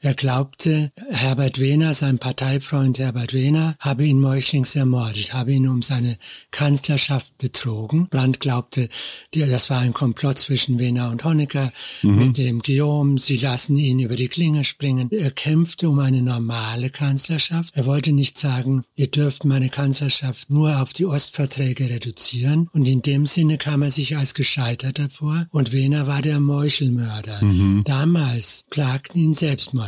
Er glaubte, Herbert Wehner, sein Parteifreund Herbert Wehner, habe ihn meuchlings ermordet, habe ihn um seine Kanzlerschaft betrogen. Brandt glaubte, das war ein Komplott zwischen Wehner und Honecker mhm. mit dem Guillaume. Sie lassen ihn über die Klinge springen. Er kämpfte um eine normale Kanzlerschaft. Er wollte nicht sagen, ihr dürft meine Kanzlerschaft nur auf die Ostverträge reduzieren. Und in dem Sinne kam er sich als gescheitert hervor. Und Wehner war der Meuchelmörder. Mhm. Damals plagten ihn Selbstmord.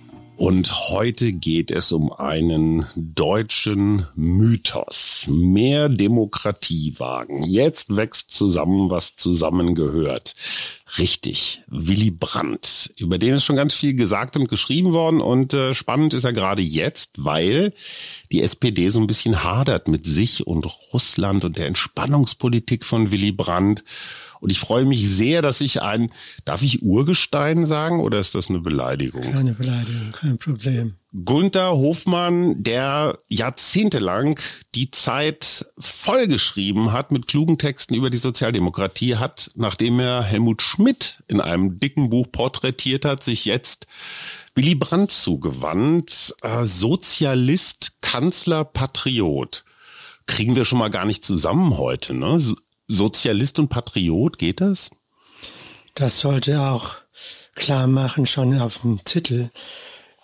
Und heute geht es um einen deutschen Mythos. Mehr Demokratie wagen. Jetzt wächst zusammen, was zusammengehört. Richtig, Willy Brandt. Über den ist schon ganz viel gesagt und geschrieben worden. Und äh, spannend ist er gerade jetzt, weil die SPD so ein bisschen hadert mit sich und Russland und der Entspannungspolitik von Willy Brandt. Und ich freue mich sehr, dass ich ein, darf ich Urgestein sagen oder ist das eine Beleidigung? Keine Beleidigung, kein Problem. Gunther Hofmann, der jahrzehntelang die Zeit vollgeschrieben hat mit klugen Texten über die Sozialdemokratie, hat, nachdem er Helmut Schmidt in einem dicken Buch porträtiert hat, sich jetzt Willy Brandt zugewandt. Äh, Sozialist, Kanzler, Patriot. Kriegen wir schon mal gar nicht zusammen heute, ne? Sozialist und Patriot, geht das? Das sollte auch klar machen, schon auf dem Titel,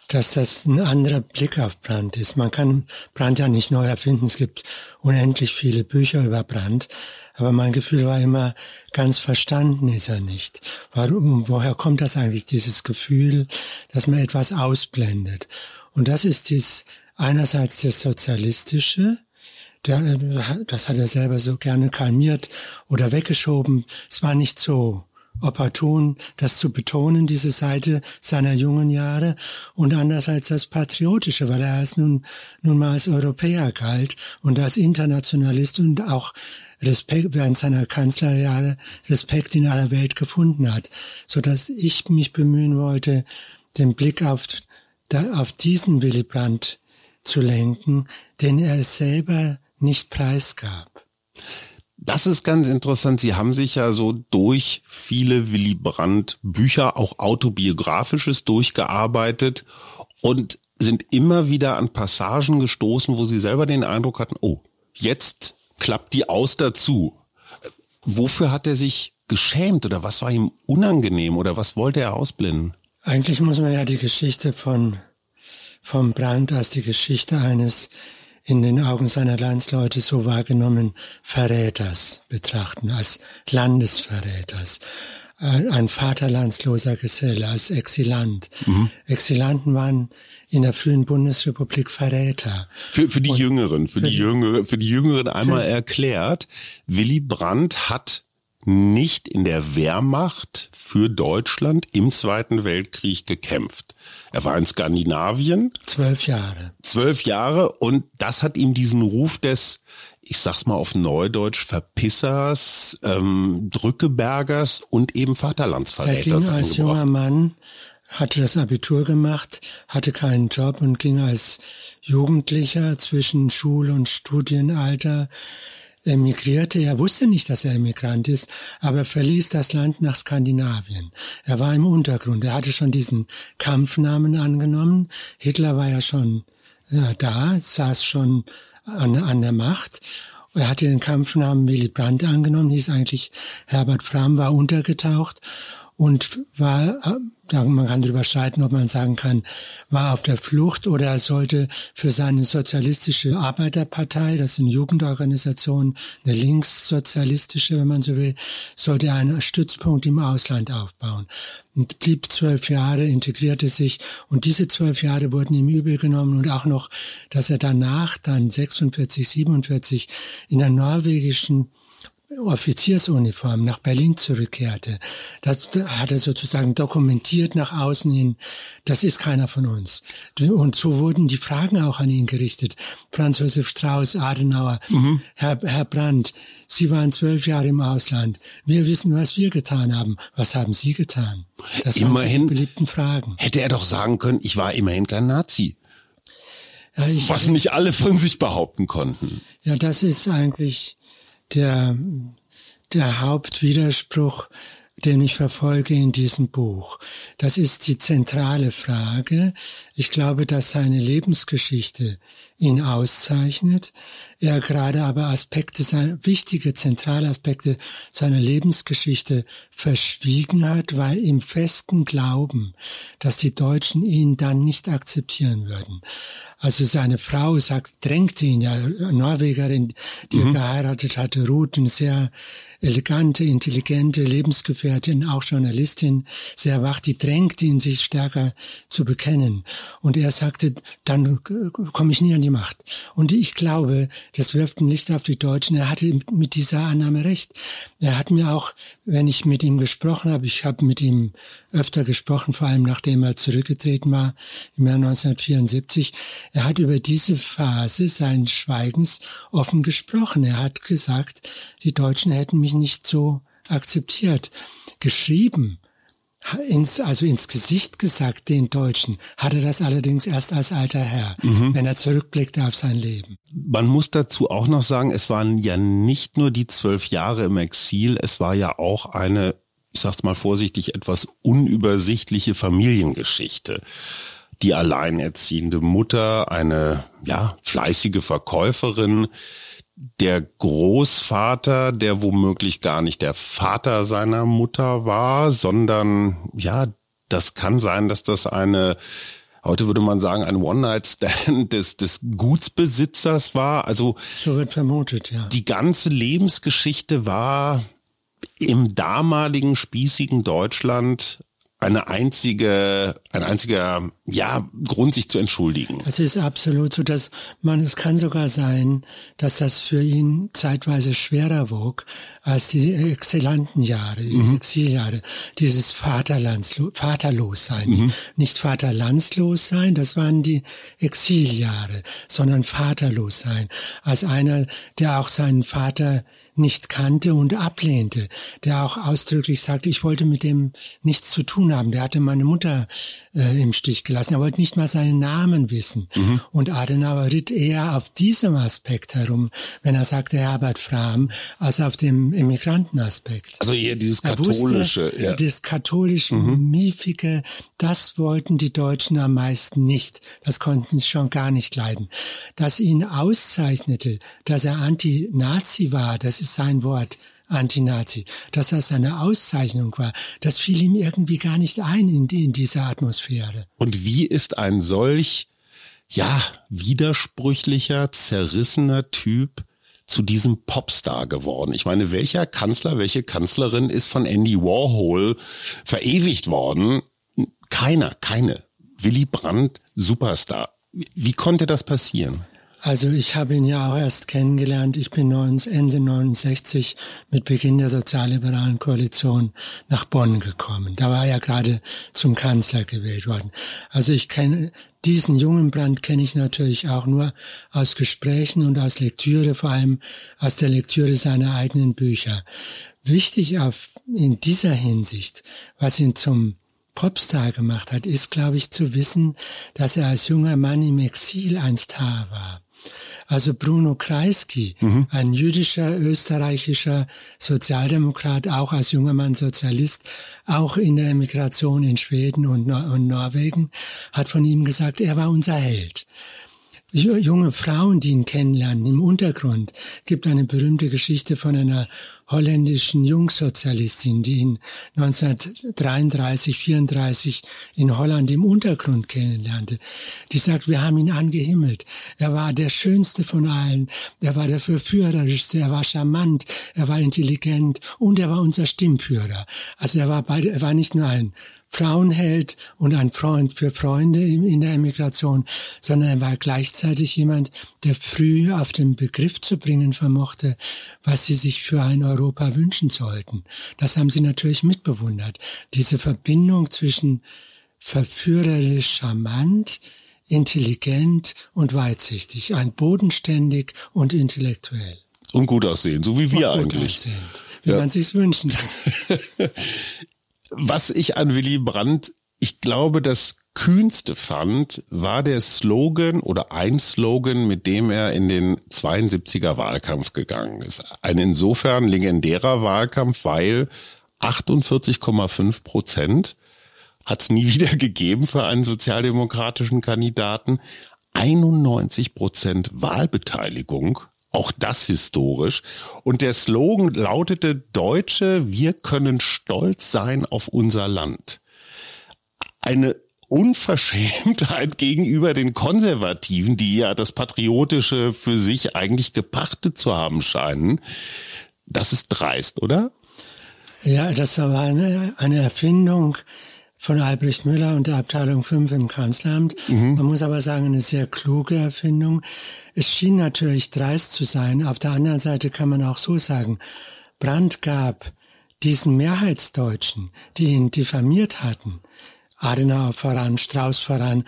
dass das ein anderer Blick auf Brand ist. Man kann Brand ja nicht neu erfinden. Es gibt unendlich viele Bücher über Brand. Aber mein Gefühl war immer, ganz verstanden ist er nicht. Warum, woher kommt das eigentlich, dieses Gefühl, dass man etwas ausblendet? Und das ist dies einerseits das Sozialistische, der, das hat er selber so gerne kalmiert oder weggeschoben. Es war nicht so opportun, das zu betonen, diese Seite seiner jungen Jahre und andererseits das Patriotische, weil er als nun, nun mal als Europäer galt und als Internationalist und auch Respekt während seiner Kanzlerjahre Respekt in aller Welt gefunden hat, so dass ich mich bemühen wollte, den Blick auf, auf diesen Willy Brandt zu lenken, den er selber nicht preisgab. Das ist ganz interessant. Sie haben sich ja so durch viele Willy Brandt Bücher, auch autobiografisches, durchgearbeitet und sind immer wieder an Passagen gestoßen, wo Sie selber den Eindruck hatten, oh, jetzt klappt die Auster zu. Wofür hat er sich geschämt oder was war ihm unangenehm oder was wollte er ausblenden? Eigentlich muss man ja die Geschichte von, von Brandt als die Geschichte eines in den Augen seiner Landsleute so wahrgenommen Verräters betrachten, als Landesverräters, äh, ein vaterlandsloser Geselle, als Exilant. Mhm. Exilanten waren in der frühen Bundesrepublik Verräter. Für, für die Und Jüngeren, für, für die Jüngeren, für die Jüngeren einmal erklärt, Willy Brandt hat nicht in der Wehrmacht für Deutschland im Zweiten Weltkrieg gekämpft. Er war in Skandinavien. Zwölf Jahre. Zwölf Jahre und das hat ihm diesen Ruf des, ich sag's mal auf Neudeutsch, Verpissers, ähm, Drückebergers und eben Vaterlandsverräters Er ging als junger Mann, hatte das Abitur gemacht, hatte keinen Job und ging als Jugendlicher zwischen Schul- und Studienalter emigrierte. Er wusste nicht, dass er Emigrant ist, aber verließ das Land nach Skandinavien. Er war im Untergrund. Er hatte schon diesen Kampfnamen angenommen. Hitler war ja schon ja, da, saß schon an, an der Macht. Er hatte den Kampfnamen Willy Brandt angenommen, hieß eigentlich Herbert Fram, war untergetaucht und war man kann darüber streiten, ob man sagen kann, war auf der Flucht oder er sollte für seine sozialistische Arbeiterpartei, das ist eine Jugendorganisation, eine linkssozialistische, wenn man so will, sollte er einen Stützpunkt im Ausland aufbauen. Und blieb zwölf Jahre, integrierte sich und diese zwölf Jahre wurden ihm übel genommen und auch noch, dass er danach dann 46, 47 in der norwegischen Offiziersuniform nach Berlin zurückkehrte. Das hat er sozusagen dokumentiert nach außen hin. Das ist keiner von uns. Und so wurden die Fragen auch an ihn gerichtet. Franz Josef Strauß, Adenauer, mhm. Herr, Herr Brandt, Sie waren zwölf Jahre im Ausland. Wir wissen, was wir getan haben. Was haben Sie getan? Das immerhin, waren die beliebten Fragen. Hätte er doch sagen können, ich war immerhin kein Nazi. Ja, was nicht alle von sich behaupten konnten. Ja, das ist eigentlich der, der Hauptwiderspruch, den ich verfolge in diesem Buch. Das ist die zentrale Frage. Ich glaube, dass seine Lebensgeschichte ihn auszeichnet. Er gerade aber Aspekte, wichtige, zentrale Aspekte seiner Lebensgeschichte verschwiegen hat, weil im festen Glauben, dass die Deutschen ihn dann nicht akzeptieren würden. Also seine Frau sagt, drängte ihn ja, Norwegerin, die mhm. er geheiratet hatte, Ruth, eine sehr elegante, intelligente Lebensgefährtin, auch Journalistin, sehr wach, die drängte ihn, sich stärker zu bekennen. Und er sagte, dann komme ich nie an die Macht. Und ich glaube, das wirft ein Licht auf die Deutschen. Er hatte mit dieser Annahme recht. Er hat mir auch, wenn ich mit ihm gesprochen habe, ich habe mit ihm öfter gesprochen, vor allem nachdem er zurückgetreten war im Jahr 1974, er hat über diese Phase seines Schweigens offen gesprochen. Er hat gesagt, die Deutschen hätten mich nicht so akzeptiert. Geschrieben ins, also ins Gesicht gesagt, den Deutschen, hat er das allerdings erst als alter Herr, mhm. wenn er zurückblickte auf sein Leben. Man muss dazu auch noch sagen, es waren ja nicht nur die zwölf Jahre im Exil, es war ja auch eine, ich sag's mal vorsichtig, etwas unübersichtliche Familiengeschichte. Die alleinerziehende Mutter, eine, ja, fleißige Verkäuferin, der Großvater, der womöglich gar nicht der Vater seiner Mutter war, sondern ja, das kann sein, dass das eine heute würde man sagen, ein One-Night-Stand des, des Gutsbesitzers war. Also so wird vermutet, ja. Die ganze Lebensgeschichte war im damaligen spießigen Deutschland eine einzige, ein einziger, ja, Grund, sich zu entschuldigen. Es ist absolut so, dass man, es kann sogar sein, dass das für ihn zeitweise schwerer wog als die exzellenten Jahre, die mhm. Exiljahre. Dieses Vaterlandslo vaterlos sein. Mhm. Nicht vaterlandslos sein, das waren die Exiljahre, sondern vaterlos sein. Als einer, der auch seinen Vater nicht kannte und ablehnte, der auch ausdrücklich sagte, ich wollte mit dem nichts zu tun haben. Der hatte meine Mutter äh, im Stich gelassen. Er wollte nicht mal seinen Namen wissen. Mhm. Und Adenauer ritt eher auf diesem Aspekt herum, wenn er sagte Herbert Frahm, als auf dem Immigrantenaspekt. Also eher dieses katholische. Wusste, ja. Das katholische, mhm. miefige, das wollten die Deutschen am meisten nicht. Das konnten sie schon gar nicht leiden. Dass ihn auszeichnete, dass er Anti-Nazi war, das ist sein Wort, Anti-Nazi, dass das eine Auszeichnung war, das fiel ihm irgendwie gar nicht ein in, in dieser Atmosphäre. Und wie ist ein solch, ja, widersprüchlicher, zerrissener Typ zu diesem Popstar geworden? Ich meine, welcher Kanzler, welche Kanzlerin ist von Andy Warhol verewigt worden? Keiner, keine. Willy Brandt, Superstar. Wie konnte das passieren? Also ich habe ihn ja auch erst kennengelernt. Ich bin Ende 69 mit Beginn der sozialliberalen Koalition nach Bonn gekommen. Da war er gerade zum Kanzler gewählt worden. Also ich kenne diesen jungen Brand kenne ich natürlich auch nur aus Gesprächen und aus Lektüre, vor allem aus der Lektüre seiner eigenen Bücher. Wichtig auf, in dieser Hinsicht, was ihn zum Popstar gemacht hat, ist, glaube ich, zu wissen, dass er als junger Mann im Exil ein Star war. Also Bruno Kreisky, mhm. ein jüdischer, österreichischer Sozialdemokrat, auch als junger Mann Sozialist, auch in der Emigration in Schweden und, Nor und Norwegen, hat von ihm gesagt, er war unser Held junge Frauen, die ihn kennenlernen, im Untergrund gibt eine berühmte Geschichte von einer holländischen Jungsozialistin, die ihn 1933, 34 in Holland im Untergrund kennenlernte. Die sagt, wir haben ihn angehimmelt. Er war der schönste von allen. Er war der verführerischste. Er war charmant. Er war intelligent und er war unser Stimmführer. Also er war beide, er war nicht nur ein Frauenheld und ein Freund für Freunde in der Emigration, sondern er war gleichzeitig jemand, der früh auf den Begriff zu bringen vermochte, was sie sich für ein Europa wünschen sollten. Das haben sie natürlich mitbewundert. Diese Verbindung zwischen verführerisch charmant, intelligent und weitsichtig, ein bodenständig und intellektuell. Und gut aussehen, so wie wir eigentlich. Aussehend, wie ja. man sich's wünschen Was ich an Willy Brandt, ich glaube, das kühnste fand, war der Slogan oder ein Slogan, mit dem er in den 72er Wahlkampf gegangen ist. Ein insofern legendärer Wahlkampf, weil 48,5 Prozent hat es nie wieder gegeben für einen sozialdemokratischen Kandidaten. 91 Prozent Wahlbeteiligung auch das historisch. Und der Slogan lautete, Deutsche, wir können stolz sein auf unser Land. Eine Unverschämtheit gegenüber den Konservativen, die ja das Patriotische für sich eigentlich gepachtet zu haben scheinen. Das ist dreist, oder? Ja, das war eine, eine Erfindung von Albrecht Müller und der Abteilung 5 im Kanzleramt. Mhm. Man muss aber sagen, eine sehr kluge Erfindung. Es schien natürlich dreist zu sein. Auf der anderen Seite kann man auch so sagen, Brandt gab diesen Mehrheitsdeutschen, die ihn diffamiert hatten, Adenauer voran, Strauß voran,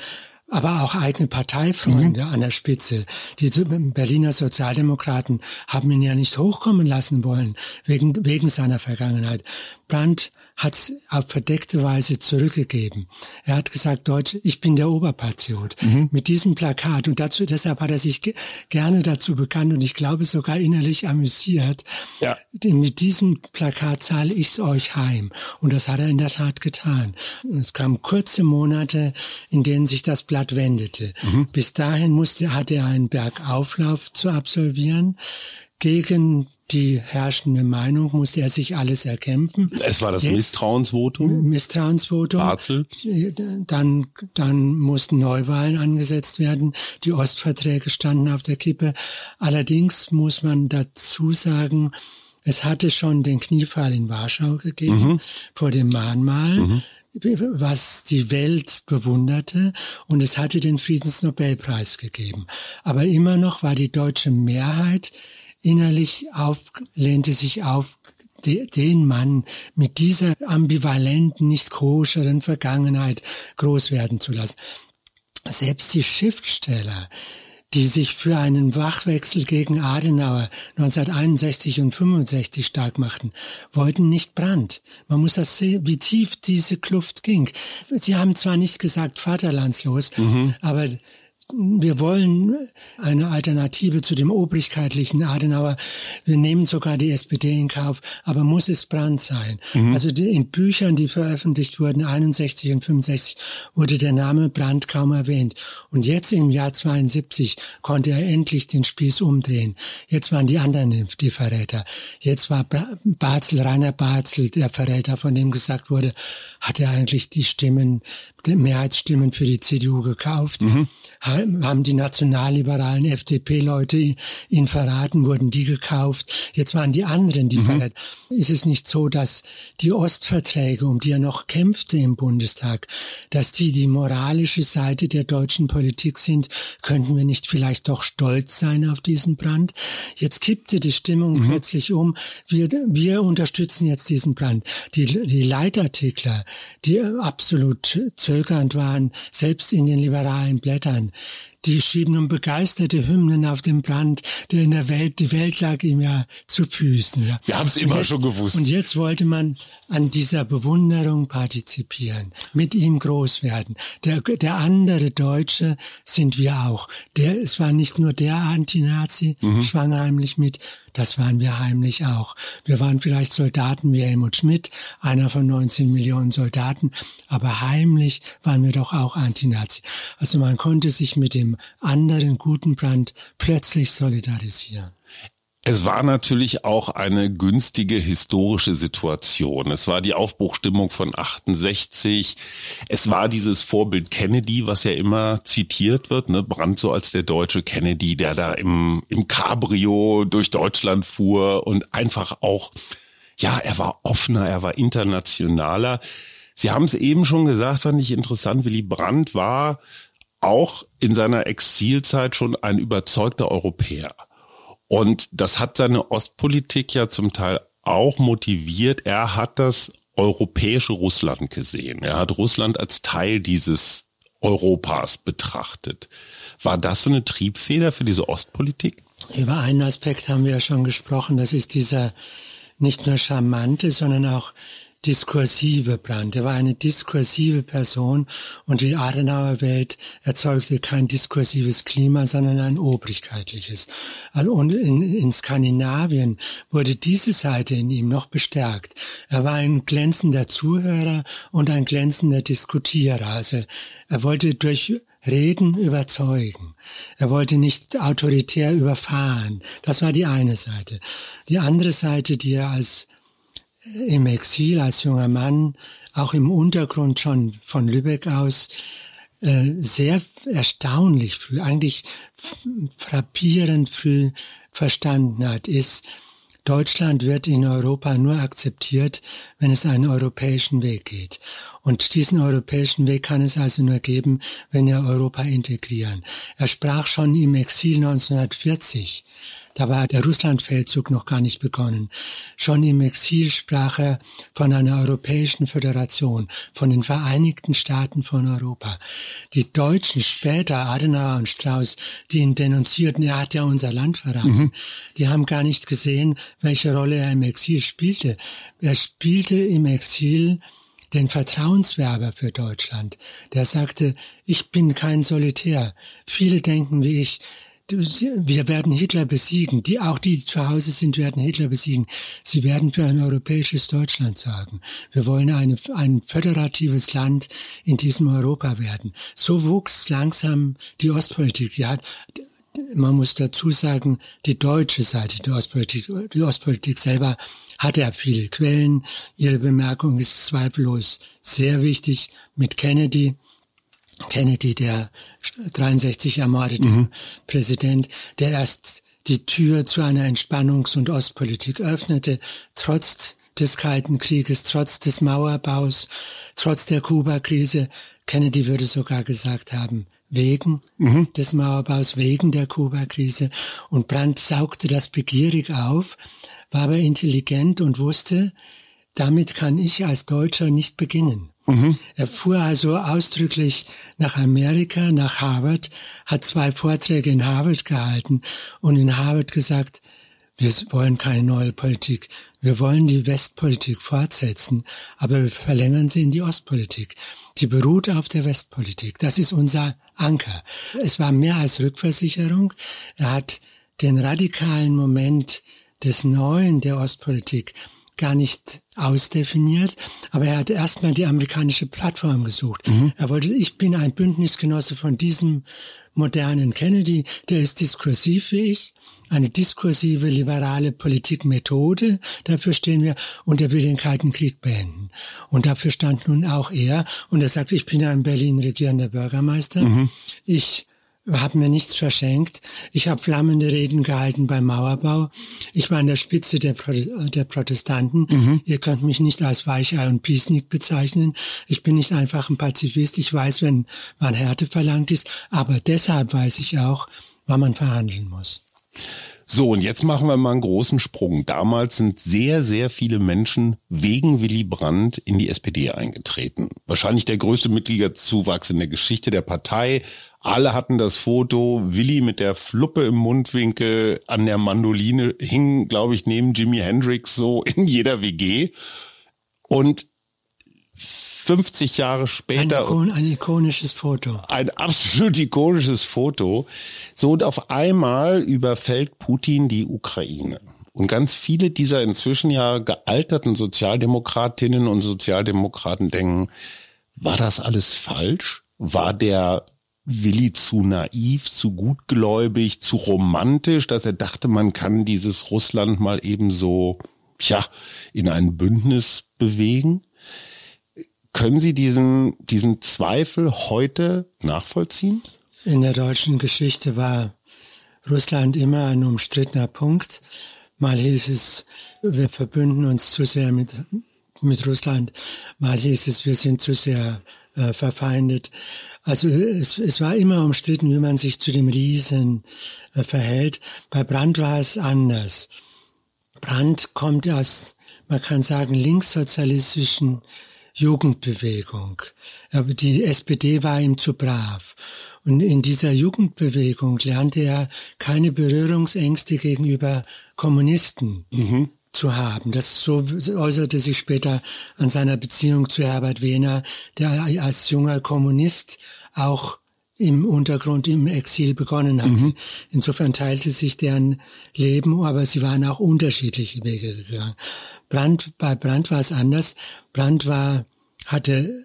aber auch eigene Parteifreunde mhm. an der Spitze. Die Berliner Sozialdemokraten haben ihn ja nicht hochkommen lassen wollen, wegen, wegen seiner Vergangenheit. Brandt hat es auf verdeckte Weise zurückgegeben. Er hat gesagt, Deutsch, ich bin der Oberpatriot. Mhm. Mit diesem Plakat und dazu, deshalb hat er sich ge gerne dazu bekannt und ich glaube sogar innerlich amüsiert. Ja. Mit diesem Plakat zahle ich's euch heim. Und das hat er in der Tat getan. Es kamen kurze Monate, in denen sich das Blatt wendete. Mhm. Bis dahin musste, hatte er einen Bergauflauf zu absolvieren gegen die herrschende Meinung musste er sich alles erkämpfen. Es war das Jetzt, Misstrauensvotum. Misstrauensvotum. Barzel. Dann, dann mussten Neuwahlen angesetzt werden. Die Ostverträge standen auf der Kippe. Allerdings muss man dazu sagen, es hatte schon den Kniefall in Warschau gegeben mhm. vor dem Mahnmal. Mhm was die Welt bewunderte und es hatte den Friedensnobelpreis gegeben. Aber immer noch war die deutsche Mehrheit innerlich auf, lehnte sich auf den Mann mit dieser ambivalenten, nicht koscheren Vergangenheit groß werden zu lassen. Selbst die Schriftsteller, die sich für einen Wachwechsel gegen Adenauer 1961 und 65 stark machten, wollten nicht Brand. Man muss das sehen, wie tief diese Kluft ging. Sie haben zwar nicht gesagt vaterlandslos, mhm. aber wir wollen eine Alternative zu dem obrigkeitlichen Adenauer. Wir nehmen sogar die SPD in Kauf, aber muss es Brand sein? Mhm. Also die, in Büchern, die veröffentlicht wurden, 61 und 65, wurde der Name Brand kaum erwähnt. Und jetzt im Jahr 72 konnte er endlich den Spieß umdrehen. Jetzt waren die anderen die Verräter. Jetzt war Barzel, Rainer Barzel, der Verräter, von dem gesagt wurde, hat er eigentlich die Stimmen, Mehrheitsstimmen für die CDU gekauft. Mhm haben die nationalliberalen FDP-Leute ihn verraten, wurden die gekauft. Jetzt waren die anderen die mhm. verraten. Ist es nicht so, dass die Ostverträge, um die er noch kämpfte im Bundestag, dass die die moralische Seite der deutschen Politik sind? Könnten wir nicht vielleicht doch stolz sein auf diesen Brand? Jetzt kippte die Stimmung mhm. plötzlich um. Wir, wir unterstützen jetzt diesen Brand. Die, die Leitartikler, die absolut zögernd waren, selbst in den liberalen Blättern, die schieben nun begeisterte Hymnen auf den Brand, der in der Welt, die Welt lag ihm ja zu Füßen. Ja. Wir haben es immer jetzt, schon gewusst. Und jetzt wollte man an dieser Bewunderung partizipieren, mit ihm groß werden. Der, der andere Deutsche sind wir auch. Der, es war nicht nur der Antinazi, mhm. schwang heimlich mit, das waren wir heimlich auch. Wir waren vielleicht Soldaten wie Helmut Schmidt, einer von 19 Millionen Soldaten, aber heimlich waren wir doch auch Antinazi. Also man konnte sich mit dem anderen guten Brand plötzlich solidarisieren. Es war natürlich auch eine günstige historische Situation. Es war die Aufbruchstimmung von 68. Es war dieses Vorbild Kennedy, was ja immer zitiert wird, ne? Brandt so als der deutsche Kennedy, der da im, im Cabrio durch Deutschland fuhr und einfach auch, ja, er war offener, er war internationaler. Sie haben es eben schon gesagt, fand ich interessant. Willy Brandt war auch in seiner Exilzeit schon ein überzeugter Europäer. Und das hat seine Ostpolitik ja zum Teil auch motiviert. Er hat das europäische Russland gesehen. Er hat Russland als Teil dieses Europas betrachtet. War das so eine Triebfeder für diese Ostpolitik? Über einen Aspekt haben wir ja schon gesprochen. Das ist dieser nicht nur charmante, sondern auch diskursive Brand. Er war eine diskursive Person und die Adenauer Welt erzeugte kein diskursives Klima, sondern ein obrigkeitliches. Und in, in Skandinavien wurde diese Seite in ihm noch bestärkt. Er war ein glänzender Zuhörer und ein glänzender Diskutierer. Also er wollte durch Reden überzeugen. Er wollte nicht autoritär überfahren. Das war die eine Seite. Die andere Seite, die er als im Exil als junger Mann, auch im Untergrund schon von Lübeck aus, äh, sehr erstaunlich früh, eigentlich frappierend früh verstanden hat, ist, Deutschland wird in Europa nur akzeptiert, wenn es einen europäischen Weg geht. Und diesen europäischen Weg kann es also nur geben, wenn wir Europa integrieren. Er sprach schon im Exil 1940 da war der Russlandfeldzug noch gar nicht begonnen. Schon im Exil sprach er von einer europäischen Föderation, von den Vereinigten Staaten von Europa. Die Deutschen später, Adenauer und Strauß, die ihn denunzierten, er hat ja unser Land verraten. Mhm. Die haben gar nicht gesehen, welche Rolle er im Exil spielte. Er spielte im Exil den Vertrauenswerber für Deutschland. Der sagte, ich bin kein Solitär. Viele denken wie ich, wir werden Hitler besiegen. Die, auch die, die zu Hause sind, werden Hitler besiegen. Sie werden für ein europäisches Deutschland sorgen. Wir wollen eine, ein föderatives Land in diesem Europa werden. So wuchs langsam die Ostpolitik. Die hat, man muss dazu sagen, die deutsche Seite der Ostpolitik, die Ostpolitik selber hat ja viele Quellen. Ihre Bemerkung ist zweifellos sehr wichtig mit Kennedy Kennedy, der 63 ermordete mhm. Präsident, der erst die Tür zu einer Entspannungs- und Ostpolitik öffnete, trotz des Kalten Krieges, trotz des Mauerbaus, trotz der Kuba-Krise. Kennedy würde sogar gesagt haben, wegen mhm. des Mauerbaus, wegen der Kuba-Krise. Und Brandt saugte das begierig auf, war aber intelligent und wusste, damit kann ich als Deutscher nicht beginnen. Mhm. Er fuhr also ausdrücklich nach Amerika, nach Harvard, hat zwei Vorträge in Harvard gehalten und in Harvard gesagt, wir wollen keine neue Politik. Wir wollen die Westpolitik fortsetzen, aber wir verlängern sie in die Ostpolitik. Die beruht auf der Westpolitik. Das ist unser Anker. Es war mehr als Rückversicherung. Er hat den radikalen Moment des Neuen der Ostpolitik gar nicht ausdefiniert, aber er hat erstmal die amerikanische Plattform gesucht. Mhm. Er wollte, ich bin ein Bündnisgenosse von diesem modernen Kennedy, der ist diskursiv wie ich, eine diskursive liberale Politikmethode, dafür stehen wir, und er will den Kalten Krieg beenden. Und dafür stand nun auch er, und er sagt, ich bin ja in Berlin regierender Bürgermeister, mhm. ich habe mir nichts verschenkt. Ich habe flammende Reden gehalten beim Mauerbau. Ich war an der Spitze der, Pro der Protestanten. Mhm. Ihr könnt mich nicht als Weichei und Piesnick bezeichnen. Ich bin nicht einfach ein Pazifist. Ich weiß, wenn man Härte verlangt ist. Aber deshalb weiß ich auch, wann man verhandeln muss. So, und jetzt machen wir mal einen großen Sprung. Damals sind sehr, sehr viele Menschen wegen Willy Brandt in die SPD eingetreten. Wahrscheinlich der größte Mitgliederzuwachs in der Geschichte der Partei. Alle hatten das Foto. Willy mit der Fluppe im Mundwinkel an der Mandoline hing, glaube ich, neben Jimi Hendrix so in jeder WG. Und 50 Jahre später. Ein, Ikon, ein, ikonisches Foto. Ein absolut ikonisches Foto. So und auf einmal überfällt Putin die Ukraine. Und ganz viele dieser inzwischen ja gealterten Sozialdemokratinnen und Sozialdemokraten denken, war das alles falsch? War der Willi zu naiv, zu gutgläubig, zu romantisch, dass er dachte, man kann dieses Russland mal eben so, ja, in ein Bündnis bewegen? Können Sie diesen, diesen Zweifel heute nachvollziehen? In der deutschen Geschichte war Russland immer ein umstrittener Punkt. Mal hieß es, wir verbünden uns zu sehr mit, mit Russland. Mal hieß es, wir sind zu sehr äh, verfeindet. Also es, es war immer umstritten, wie man sich zu dem Riesen äh, verhält. Bei Brandt war es anders. Brandt kommt aus, man kann sagen, linkssozialistischen Jugendbewegung. Aber die SPD war ihm zu brav. Und in dieser Jugendbewegung lernte er keine Berührungsängste gegenüber Kommunisten mhm. zu haben. Das so äußerte sich später an seiner Beziehung zu Herbert Wehner, der als junger Kommunist auch im Untergrund im Exil begonnen hatte. Mhm. Insofern teilte sich deren Leben, aber sie waren auch unterschiedliche Wege gegangen. Brandt, bei Brandt war es anders. Brandt war, hatte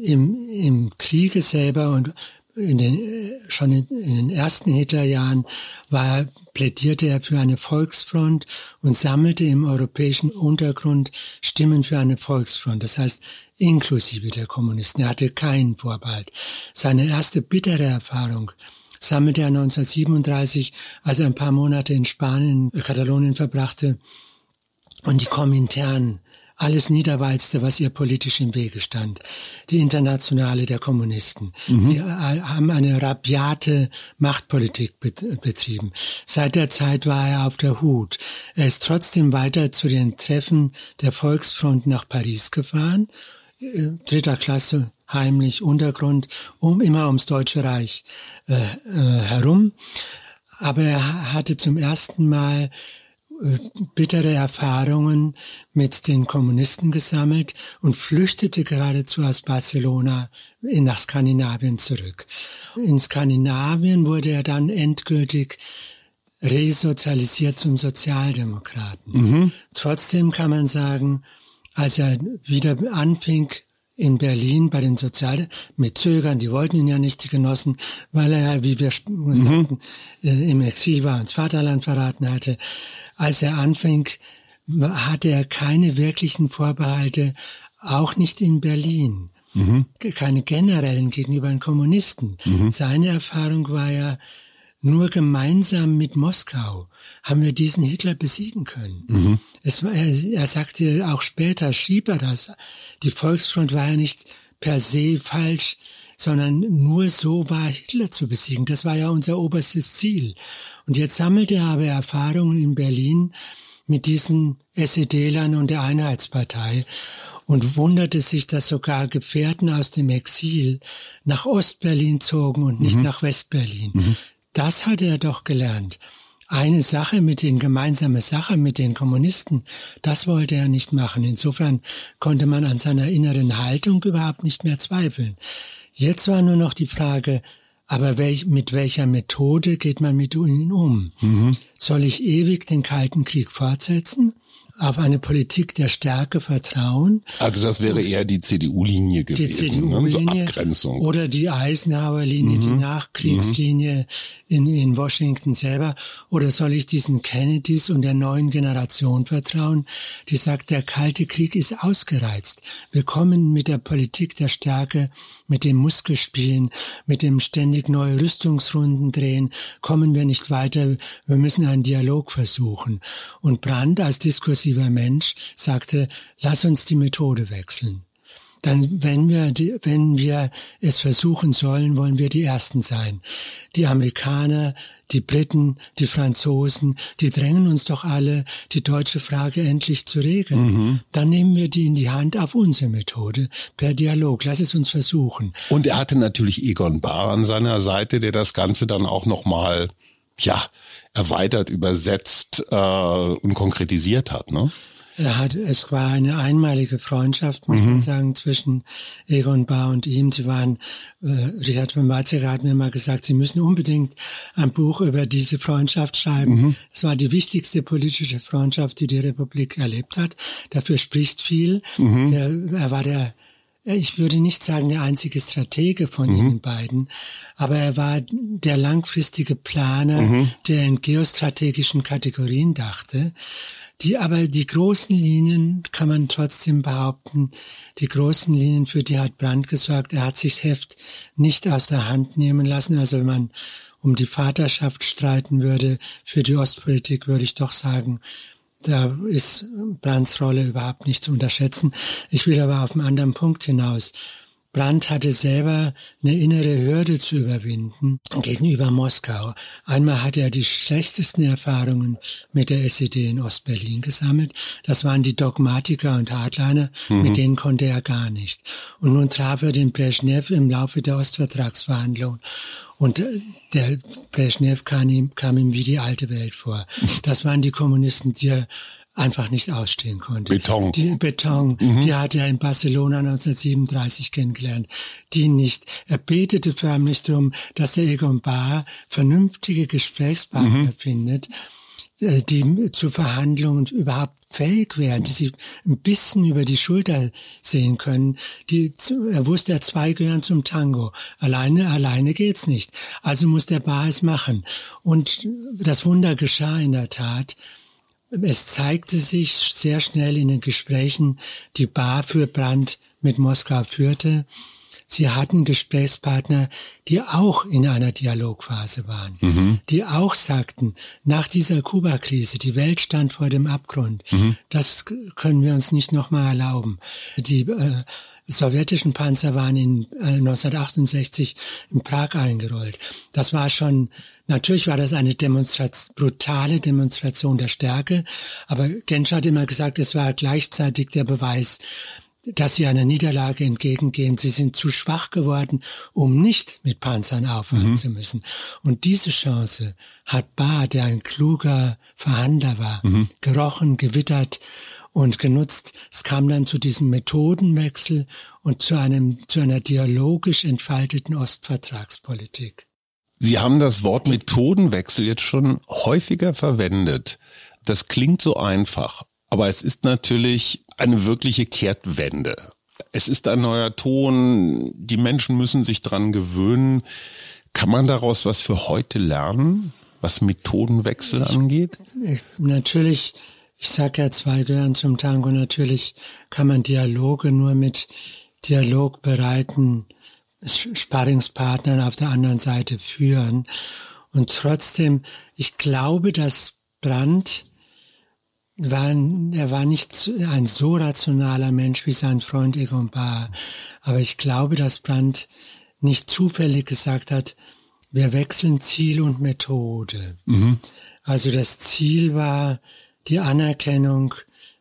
im, im Kriege selber und in den, schon in, in den ersten Hitlerjahren war, plädierte er für eine Volksfront und sammelte im europäischen Untergrund Stimmen für eine Volksfront. Das heißt, inklusive der Kommunisten. Er hatte keinen Vorbehalt. Seine erste bittere Erfahrung sammelte er 1937, als er ein paar Monate in Spanien, Katalonien verbrachte und die Komintern alles Niederwalzte, was ihr politisch im Wege stand. Die Internationale der Kommunisten. Mhm. Die äh, haben eine rabiate Machtpolitik betrieben. Seit der Zeit war er auf der Hut. Er ist trotzdem weiter zu den Treffen der Volksfront nach Paris gefahren, äh, dritter Klasse, heimlich, Untergrund, um immer ums Deutsche Reich äh, äh, herum. Aber er hatte zum ersten Mal bittere Erfahrungen mit den Kommunisten gesammelt und flüchtete geradezu aus Barcelona nach Skandinavien zurück. In Skandinavien wurde er dann endgültig resozialisiert zum Sozialdemokraten. Mhm. Trotzdem kann man sagen, als er wieder anfing, in Berlin bei den Sozial mit Zögern, die wollten ihn ja nicht, die Genossen, weil er ja, wie wir mhm. sagten, äh, im Exil war, und das Vaterland verraten hatte. Als er anfing, hatte er keine wirklichen Vorbehalte, auch nicht in Berlin. Mhm. Keine generellen gegenüber den Kommunisten. Mhm. Seine Erfahrung war ja, nur gemeinsam mit Moskau haben wir diesen Hitler besiegen können. Mhm. Es, er, er sagte auch später, Schieber das, die Volksfront war ja nicht per se falsch, sondern nur so war Hitler zu besiegen. Das war ja unser oberstes Ziel. Und jetzt sammelte er aber Erfahrungen in Berlin mit diesen SED-Lern und der Einheitspartei und wunderte sich, dass sogar Gefährten aus dem Exil nach Ostberlin zogen und nicht mhm. nach Westberlin. Mhm. Das hat er doch gelernt. Eine Sache mit den gemeinsame Sache mit den Kommunisten, das wollte er nicht machen. Insofern konnte man an seiner inneren Haltung überhaupt nicht mehr zweifeln. Jetzt war nur noch die Frage, aber welch, mit welcher Methode geht man mit ihnen um? Mhm. Soll ich ewig den Kalten Krieg fortsetzen? Auf eine Politik der Stärke vertrauen. Also das wäre eher die CDU-Linie gewesen, die CDU-Linie ne? so Abgrenzung. Oder die Eisenhower-Linie, mhm. die Nachkriegslinie mhm. in, in Washington selber. Oder soll ich diesen Kennedys und der neuen Generation vertrauen, die sagt, der Kalte Krieg ist ausgereizt. Wir kommen mit der Politik der Stärke, mit dem Muskelspielen, mit dem ständig neue Rüstungsrunden drehen, kommen wir nicht weiter. Wir müssen einen Dialog versuchen. Und Brandt als diskursiv progressiver Mensch sagte, lass uns die Methode wechseln. Dann, wenn wir, die, wenn wir es versuchen sollen, wollen wir die Ersten sein. Die Amerikaner, die Briten, die Franzosen, die drängen uns doch alle, die deutsche Frage endlich zu regeln. Mhm. Dann nehmen wir die in die Hand auf unsere Methode, per Dialog. Lass es uns versuchen. Und er hatte natürlich Egon Bahr an seiner Seite, der das Ganze dann auch nochmal, ja, erweitert, übersetzt äh, und konkretisiert hat. Ne? Er hat, es war eine einmalige Freundschaft, muss mhm. man sagen, zwischen Egon Bahr und ihm. Sie waren, äh, Richard von Weizsäcker hat mir mal gesagt, Sie müssen unbedingt ein Buch über diese Freundschaft schreiben. Mhm. Es war die wichtigste politische Freundschaft, die die Republik erlebt hat. Dafür spricht viel. Mhm. Er, er war der ich würde nicht sagen der einzige Stratege von mhm. den beiden, aber er war der langfristige Planer, mhm. der in geostrategischen Kategorien dachte. Die, aber die großen Linien kann man trotzdem behaupten, die großen Linien, für die hat Brandt gesorgt. Er hat sich das Heft nicht aus der Hand nehmen lassen. Also wenn man um die Vaterschaft streiten würde, für die Ostpolitik würde ich doch sagen, da ist Brandts Rolle überhaupt nicht zu unterschätzen. Ich will aber auf einen anderen Punkt hinaus. Brandt hatte selber eine innere Hürde zu überwinden gegenüber Moskau. Einmal hatte er die schlechtesten Erfahrungen mit der SED in Ostberlin gesammelt. Das waren die Dogmatiker und Hardliner, mhm. mit denen konnte er gar nicht. Und nun traf er den Brezhnev im Laufe der Ostvertragsverhandlungen. Und äh, der Brezhnev kam ihm, kam ihm wie die alte Welt vor. Das waren die Kommunisten, die er einfach nicht ausstehen konnte. Beton. Die Beton, mhm. die hat er in Barcelona 1937 kennengelernt. Die nicht. Er betete förmlich darum, dass der Egon Bahr vernünftige Gesprächspartner mhm. findet, äh, die zu Verhandlungen überhaupt fähig wären, die sich ein bisschen über die Schulter sehen können. Die, er wusste, er zwei gehören zum Tango. Alleine, alleine geht's nicht. Also muss der Bar es machen. Und das Wunder geschah in der Tat. Es zeigte sich sehr schnell in den Gesprächen, die Bar für Brandt mit Moskau führte. Sie hatten Gesprächspartner, die auch in einer Dialogphase waren, mhm. die auch sagten, nach dieser Kuba-Krise, die Welt stand vor dem Abgrund. Mhm. Das können wir uns nicht nochmal erlauben. Die äh, sowjetischen Panzer waren in äh, 1968 in Prag eingerollt. Das war schon, natürlich war das eine Demonstration, brutale Demonstration der Stärke, aber Genscher hat immer gesagt, es war gleichzeitig der Beweis, dass sie einer Niederlage entgegengehen. Sie sind zu schwach geworden, um nicht mit Panzern aufhören mhm. zu müssen. Und diese Chance hat Bahr, der ein kluger Verhandler war, mhm. gerochen, gewittert und genutzt. Es kam dann zu diesem Methodenwechsel und zu einem, zu einer dialogisch entfalteten Ostvertragspolitik. Sie haben das Wort Methodenwechsel jetzt schon häufiger verwendet. Das klingt so einfach, aber es ist natürlich eine wirkliche Kehrtwende. Es ist ein neuer Ton, die Menschen müssen sich dran gewöhnen. Kann man daraus was für heute lernen, was Methodenwechsel ich, angeht? Ich, natürlich ich sage ja, zwei gehören zum Tango. Natürlich kann man Dialoge nur mit dialogbereiten Sparringspartnern auf der anderen Seite führen. Und trotzdem, ich glaube, dass Brandt war, er war nicht ein so rationaler Mensch wie sein Freund Egon Bahr. Aber ich glaube, dass Brandt nicht zufällig gesagt hat, wir wechseln Ziel und Methode. Mhm. Also das Ziel war, die Anerkennung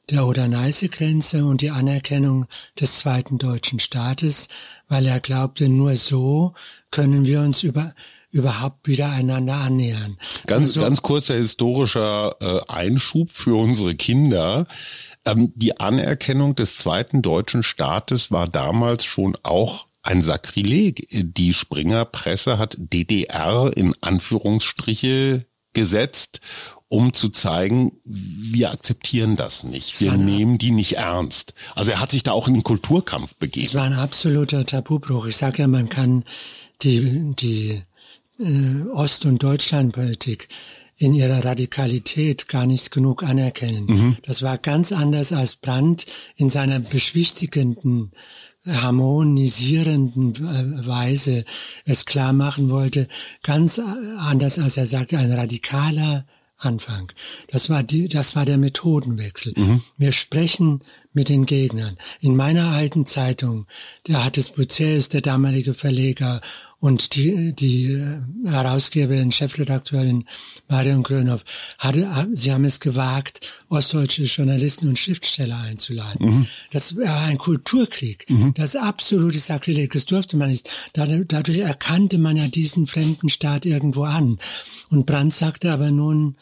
der Oder-Neiße-Grenze und die Anerkennung des zweiten deutschen Staates, weil er glaubte, nur so können wir uns über, überhaupt wieder einander annähern. Ganz, also, ganz kurzer historischer äh, Einschub für unsere Kinder. Ähm, die Anerkennung des zweiten deutschen Staates war damals schon auch ein Sakrileg. Die Springer Presse hat DDR in Anführungsstriche gesetzt um zu zeigen, wir akzeptieren das nicht. Wir nehmen die nicht ernst. Also er hat sich da auch in den Kulturkampf begeben. Es war ein absoluter Tabubruch. Ich sage ja, man kann die, die äh, Ost- und Deutschlandpolitik in ihrer Radikalität gar nicht genug anerkennen. Mhm. Das war ganz anders als Brandt in seiner beschwichtigenden harmonisierenden äh, Weise es klar machen wollte, ganz anders als er sagte, ein radikaler Anfang. Das war die, das war der Methodenwechsel. Mhm. Wir sprechen mit den Gegnern. In meiner alten Zeitung, da hat es Buceus, der damalige Verleger, und die, die äh, Herausgeberin, Chefredakteurin Marion Grönhoff, hatte, sie haben es gewagt, ostdeutsche Journalisten und Schriftsteller einzuladen. Mhm. Das war ein Kulturkrieg. Mhm. Das absolute Sakrileg. Das durfte man nicht. Dadurch erkannte man ja diesen fremden Staat irgendwo an. Und Brandt sagte aber nun,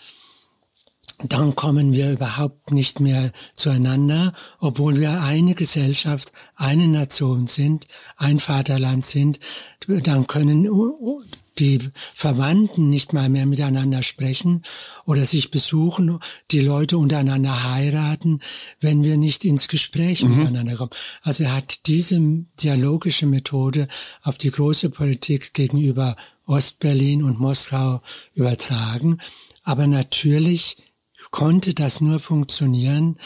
dann kommen wir überhaupt nicht mehr zueinander, obwohl wir eine Gesellschaft, eine Nation sind, ein Vaterland sind, dann können die Verwandten nicht mal mehr miteinander sprechen oder sich besuchen, die Leute untereinander heiraten, wenn wir nicht ins Gespräch mhm. miteinander kommen. Also er hat diese dialogische Methode auf die große Politik gegenüber Ostberlin und Moskau übertragen. Aber natürlich konnte das nur funktionieren,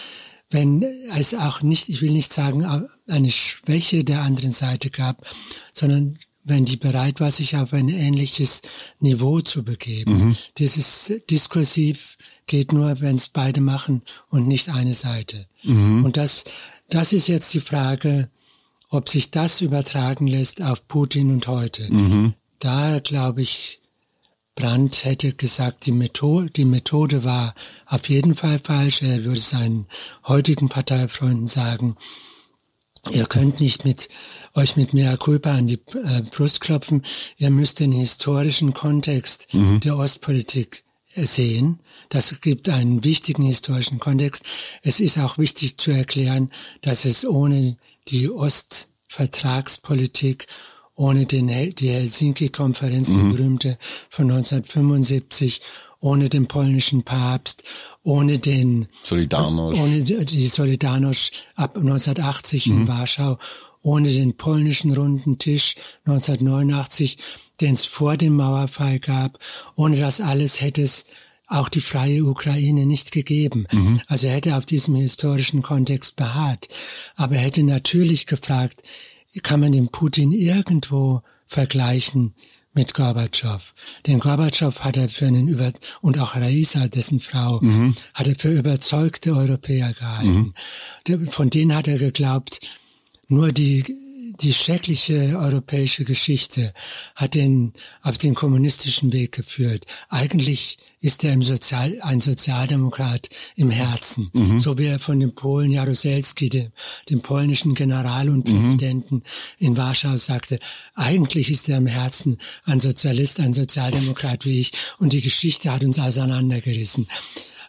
wenn es auch nicht, ich will nicht sagen, eine Schwäche der anderen Seite gab, sondern wenn die bereit war, sich auf ein ähnliches Niveau zu begeben. Mhm. Dieses Diskursiv geht nur, wenn es beide machen und nicht eine Seite. Mhm. Und das, das ist jetzt die Frage, ob sich das übertragen lässt auf Putin und heute. Mhm. Da glaube ich, Brandt hätte gesagt, die Methode, die Methode war auf jeden Fall falsch. Er würde seinen heutigen Parteifreunden sagen, ihr könnt nicht mit euch mit mehr Culpa an die äh, Brust klopfen. Ihr müsst den historischen Kontext mhm. der Ostpolitik sehen. Das gibt einen wichtigen historischen Kontext. Es ist auch wichtig zu erklären, dass es ohne die Ostvertragspolitik ohne den, die Helsinki-Konferenz, mhm. die berühmte von 1975, ohne den polnischen Papst, ohne den Solidarność, ohne die Solidarność ab 1980 mhm. in Warschau, ohne den polnischen runden Tisch 1989, den es vor dem Mauerfall gab, ohne das alles hätte es auch die freie Ukraine nicht gegeben. Mhm. Also er hätte auf diesem historischen Kontext beharrt. Aber er hätte natürlich gefragt, kann man den Putin irgendwo vergleichen mit Gorbatschow. Den Gorbatschow hat er für einen über und auch Raisa, dessen Frau, mhm. hat er für überzeugte Europäer gehalten. Mhm. Von denen hat er geglaubt, nur die die schreckliche europäische Geschichte hat ihn auf den kommunistischen Weg geführt. Eigentlich ist er im Sozial, ein Sozialdemokrat im Herzen, mhm. so wie er von dem Polen Jaruzelski, dem, dem polnischen General und mhm. Präsidenten mhm. in Warschau sagte, eigentlich ist er im Herzen ein Sozialist, ein Sozialdemokrat wie ich und die Geschichte hat uns auseinandergerissen.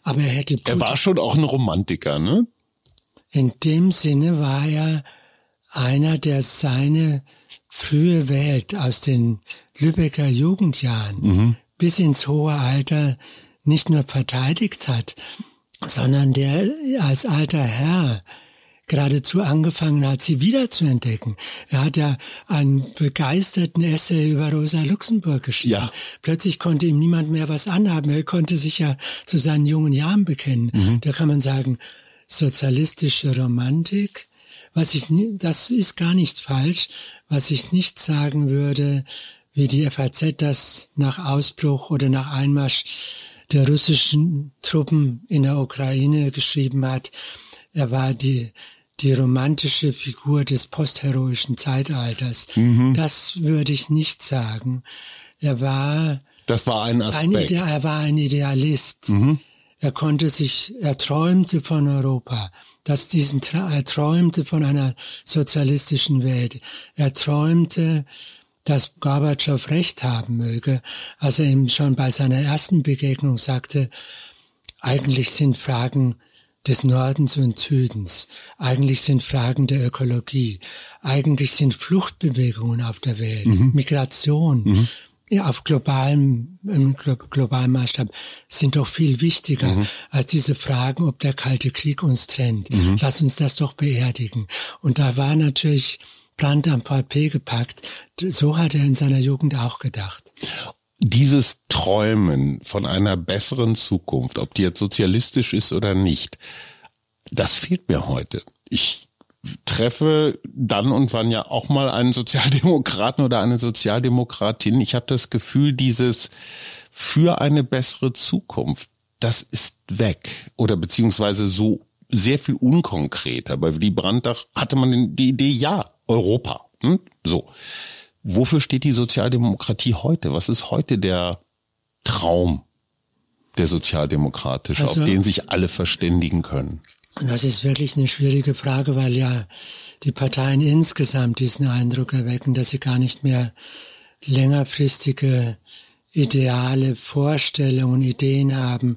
Aber er hätte... Putin, er war schon auch ein Romantiker, ne? In dem Sinne war er einer, der seine frühe Welt aus den Lübecker Jugendjahren mhm. bis ins hohe Alter nicht nur verteidigt hat, sondern der als alter Herr geradezu angefangen hat, sie wiederzuentdecken. Er hat ja einen begeisterten Essay über Rosa Luxemburg geschrieben. Ja. Plötzlich konnte ihm niemand mehr was anhaben. Er konnte sich ja zu seinen jungen Jahren bekennen. Mhm. Da kann man sagen, sozialistische Romantik, was ich, das ist gar nicht falsch. Was ich nicht sagen würde, wie die FAZ das nach Ausbruch oder nach Einmarsch der russischen Truppen in der Ukraine geschrieben hat. Er war die, die romantische Figur des postheroischen Zeitalters. Mhm. Das würde ich nicht sagen. Er war, das war ein Aspekt. Ein er war ein Idealist. Mhm. Er konnte sich, er träumte von Europa. Dass diesen, er träumte von einer sozialistischen Welt. Er träumte, dass Gorbatschow recht haben möge, als er ihm schon bei seiner ersten Begegnung sagte, eigentlich sind Fragen des Nordens und Südens, eigentlich sind Fragen der Ökologie, eigentlich sind Fluchtbewegungen auf der Welt, mhm. Migration, mhm ja, auf globalem, im globalen Maßstab sind doch viel wichtiger mhm. als diese Fragen, ob der Kalte Krieg uns trennt. Mhm. Lass uns das doch beerdigen. Und da war natürlich Brandt am Papier gepackt. So hat er in seiner Jugend auch gedacht. Dieses Träumen von einer besseren Zukunft, ob die jetzt sozialistisch ist oder nicht, das fehlt mir heute. Ich treffe dann und wann ja auch mal einen Sozialdemokraten oder eine Sozialdemokratin. Ich habe das Gefühl, dieses für eine bessere Zukunft, das ist weg oder beziehungsweise so sehr viel unkonkreter. Bei Willy Brandt hatte man die Idee, ja, Europa. Hm? So. Wofür steht die Sozialdemokratie heute? Was ist heute der Traum der sozialdemokratische, also, auf den sich alle verständigen können? Und das ist wirklich eine schwierige Frage, weil ja die Parteien insgesamt diesen Eindruck erwecken, dass sie gar nicht mehr längerfristige ideale Vorstellungen, Ideen haben,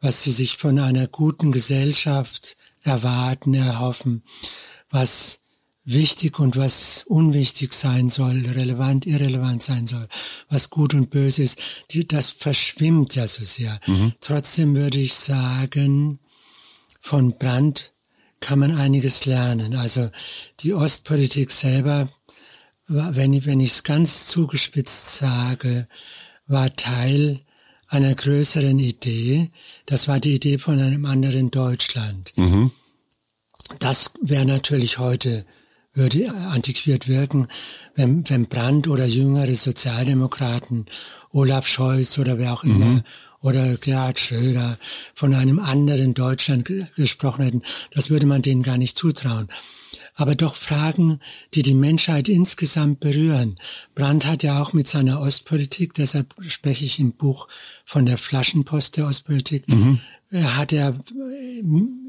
was sie sich von einer guten Gesellschaft erwarten, erhoffen, was wichtig und was unwichtig sein soll, relevant, irrelevant sein soll, was gut und böse ist, das verschwimmt ja so sehr. Mhm. Trotzdem würde ich sagen, von Brandt kann man einiges lernen. Also die Ostpolitik selber, wenn ich wenn ich es ganz zugespitzt sage, war Teil einer größeren Idee. Das war die Idee von einem anderen Deutschland. Mhm. Das wäre natürlich heute würde antiquiert wirken, wenn, wenn Brandt oder jüngere Sozialdemokraten, Olaf Scholz oder wer auch immer, mhm. Oder Gerhard Schröder von einem anderen Deutschland gesprochen hätten. Das würde man denen gar nicht zutrauen aber doch Fragen, die die Menschheit insgesamt berühren. Brandt hat ja auch mit seiner Ostpolitik, deshalb spreche ich im Buch von der Flaschenpost der Ostpolitik, mhm. Hat er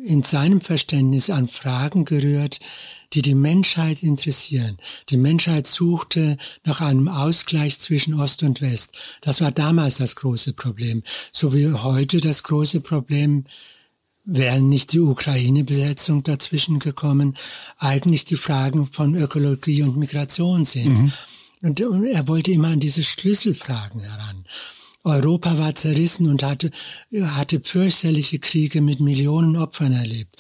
in seinem Verständnis an Fragen gerührt, die die Menschheit interessieren. Die Menschheit suchte nach einem Ausgleich zwischen Ost und West. Das war damals das große Problem. So wie heute das große Problem wäre nicht die Ukraine-Besetzung dazwischen gekommen, eigentlich die Fragen von Ökologie und Migration sind. Mhm. Und, und er wollte immer an diese Schlüsselfragen heran. Europa war zerrissen und hatte, hatte fürchterliche Kriege mit Millionen Opfern erlebt.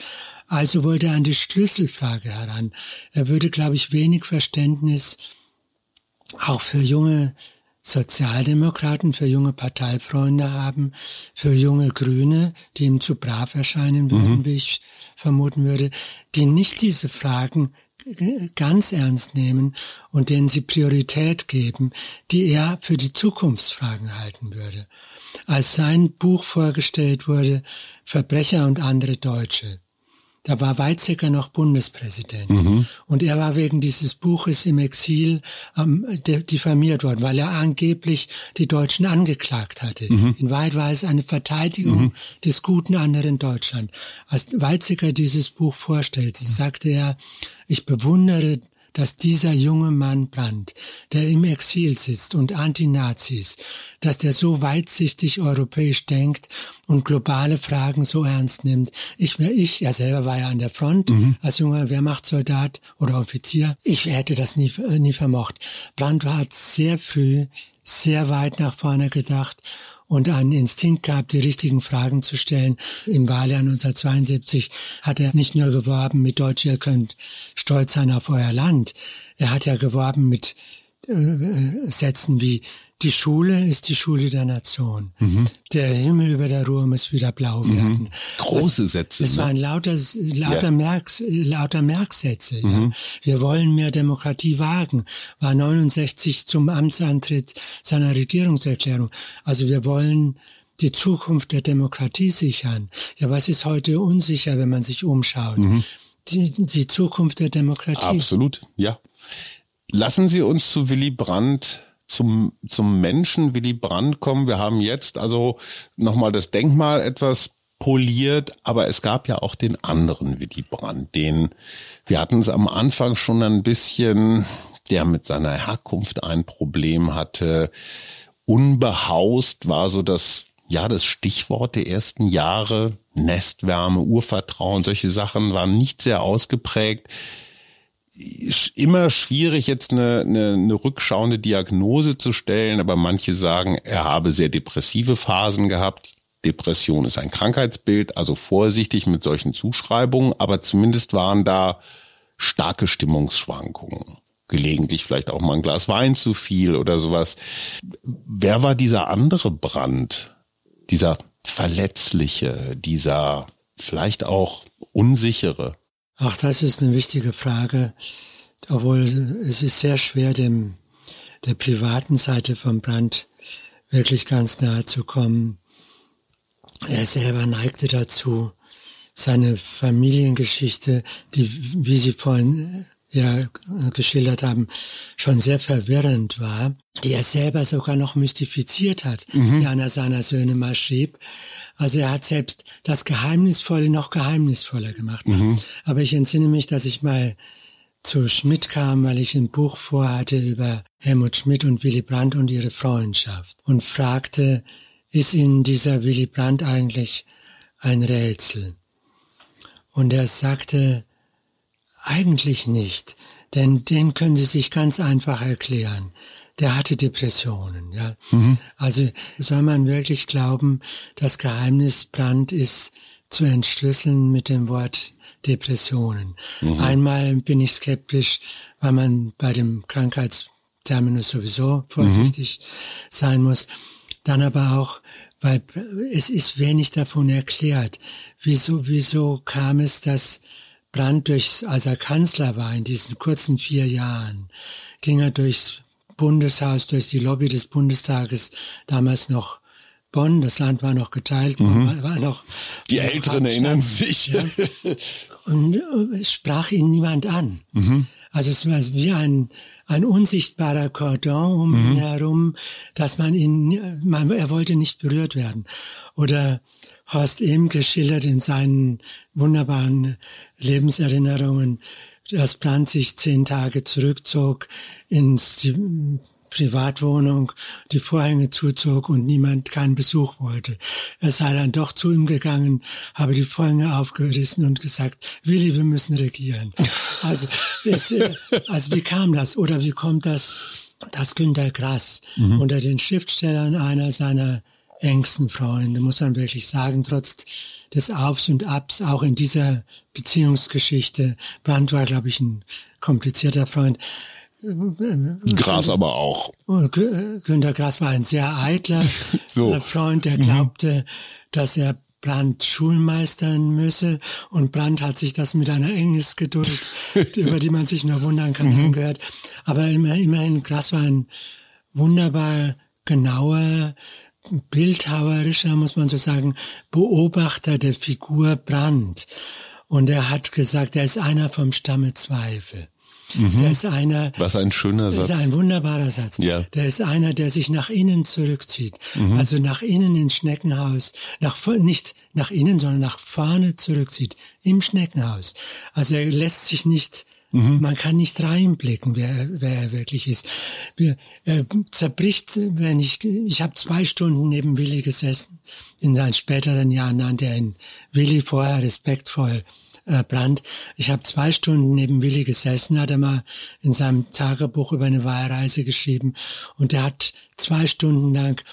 Also wollte er an die Schlüsselfrage heran. Er würde, glaube ich, wenig Verständnis auch für junge Sozialdemokraten, für junge Parteifreunde haben, für junge Grüne, die ihm zu brav erscheinen würden, mhm. wie ich vermuten würde, die nicht diese Fragen ganz ernst nehmen und denen sie Priorität geben, die er für die Zukunftsfragen halten würde. Als sein Buch vorgestellt wurde, Verbrecher und andere Deutsche, da war Weizsäcker noch Bundespräsident. Mhm. Und er war wegen dieses Buches im Exil ähm, diffamiert worden, weil er angeblich die Deutschen angeklagt hatte. Mhm. In Wahrheit war es eine Verteidigung mhm. des guten anderen Deutschland. Als Weizsäcker dieses Buch vorstellte, sagte er, ich bewundere dass dieser junge Mann Brandt, der im Exil sitzt und Antinazis, dass der so weitsichtig europäisch denkt und globale Fragen so ernst nimmt. Ich, ich er selber war ja an der Front mhm. als junger Wehrmachtssoldat oder Offizier. Ich hätte das nie, nie vermocht. Brandt hat sehr früh sehr weit nach vorne gedacht und einen Instinkt gehabt, die richtigen Fragen zu stellen. Im Wahljahr 1972 hat er nicht nur geworben mit Deutsch, ihr könnt stolz sein auf euer Land. Er hat ja geworben mit äh, äh Sätzen wie die Schule ist die Schule der Nation. Mhm. Der Himmel über der Ruhr muss wieder blau mhm. werden. Mhm. Große das, Sätze. Das ne? waren lauter, lauter, ja. Merks, lauter Merksätze. Mhm. Ja. Wir wollen mehr Demokratie wagen. War 69 zum Amtsantritt seiner Regierungserklärung. Also wir wollen die Zukunft der Demokratie sichern. Ja, was ist heute unsicher, wenn man sich umschaut? Mhm. Die, die Zukunft der Demokratie. Absolut, ja. Lassen Sie uns zu Willy Brandt zum, zum Menschen Willy Brandt kommen. Wir haben jetzt also nochmal das Denkmal etwas poliert, aber es gab ja auch den anderen Willy Brandt, den, wir hatten es am Anfang schon ein bisschen, der mit seiner Herkunft ein Problem hatte. Unbehaust war so das, ja, das Stichwort der ersten Jahre. Nestwärme, Urvertrauen, solche Sachen waren nicht sehr ausgeprägt immer schwierig, jetzt eine, eine, eine rückschauende Diagnose zu stellen, aber manche sagen, er habe sehr depressive Phasen gehabt. Depression ist ein Krankheitsbild, also vorsichtig mit solchen Zuschreibungen, aber zumindest waren da starke Stimmungsschwankungen. Gelegentlich vielleicht auch mal ein Glas Wein zu viel oder sowas. Wer war dieser andere Brand? Dieser verletzliche, dieser vielleicht auch unsichere? Ach, das ist eine wichtige Frage, obwohl es ist sehr schwer, dem, der privaten Seite von Brandt wirklich ganz nahe zu kommen. Er selber neigte dazu, seine Familiengeschichte, die, wie Sie vorhin äh, ja geschildert haben, schon sehr verwirrend war, die er selber sogar noch mystifiziert hat, mhm. wie einer seiner Söhne mal schrieb. Also er hat selbst das Geheimnisvolle noch geheimnisvoller gemacht. Mhm. Aber ich entsinne mich, dass ich mal zu Schmidt kam, weil ich ein Buch vorhatte über Helmut Schmidt und Willy Brandt und ihre Freundschaft und fragte, ist Ihnen dieser Willy Brandt eigentlich ein Rätsel? Und er sagte, Eigentlich nicht, denn den können Sie sich ganz einfach erklären. Der hatte Depressionen, ja. Mhm. Also soll man wirklich glauben, das Geheimnis Brand ist zu entschlüsseln mit dem Wort Depressionen. Mhm. Einmal bin ich skeptisch, weil man bei dem Krankheitsterminus sowieso vorsichtig mhm. sein muss. Dann aber auch, weil es ist wenig davon erklärt. Wieso, wieso kam es, dass Brandt durchs, als er Kanzler war in diesen kurzen vier Jahren, ging er durchs Bundeshaus, durch die Lobby des Bundestages, damals noch Bonn, das Land war noch geteilt, mhm. war noch. Die Älteren erinnern sich. Ja. Und äh, es sprach ihn niemand an. Mhm. Also es war wie ein, ein unsichtbarer Cordon um mhm. ihn herum, dass man ihn, man, er wollte nicht berührt werden. Oder Horst Ehm geschildert in seinen wunderbaren Lebenserinnerungen, dass Brandt sich zehn Tage zurückzog ins Privatwohnung, die Vorhänge zuzog und niemand keinen Besuch wollte. Er sei dann doch zu ihm gegangen, habe die Vorhänge aufgerissen und gesagt, Willi, wir müssen regieren. Also, es, äh, also wie kam das? Oder wie kommt das, dass Günter Grass mhm. unter den Schriftstellern einer seiner engsten Freunde, muss man wirklich sagen, trotz des Aufs und Abs, auch in dieser Beziehungsgeschichte. Brandt war, glaube ich, ein komplizierter Freund. Gras aber auch. Günter Gras war ein sehr eitler so. Freund, der mhm. glaubte, dass er Brandt schulmeistern müsse und Brandt hat sich das mit einer Engelsgeduld, über die man sich nur wundern kann, mhm. angehört. Aber immerhin, Gras war ein wunderbar genauer, bildhauerischer, muss man so sagen, Beobachter der Figur Brandt. Und er hat gesagt, er ist einer vom Stamme Zweifel. Mhm. Der ist einer. Was ein schöner Satz. Das ist ein wunderbarer Satz. Ja. Der ist einer, der sich nach innen zurückzieht. Mhm. Also nach innen ins Schneckenhaus. Nach, nicht nach innen, sondern nach vorne zurückzieht. Im Schneckenhaus. Also er lässt sich nicht Mhm. Man kann nicht reinblicken, wer, wer er wirklich ist. Er zerbricht, wenn ich, ich habe zwei Stunden neben Willi gesessen. In seinen späteren Jahren nannte er ihn Willi vorher respektvoll äh, Brandt. Ich habe zwei Stunden neben Willi gesessen, hat er mal in seinem Tagebuch über eine Wahlreise geschrieben und er hat zwei Stunden lang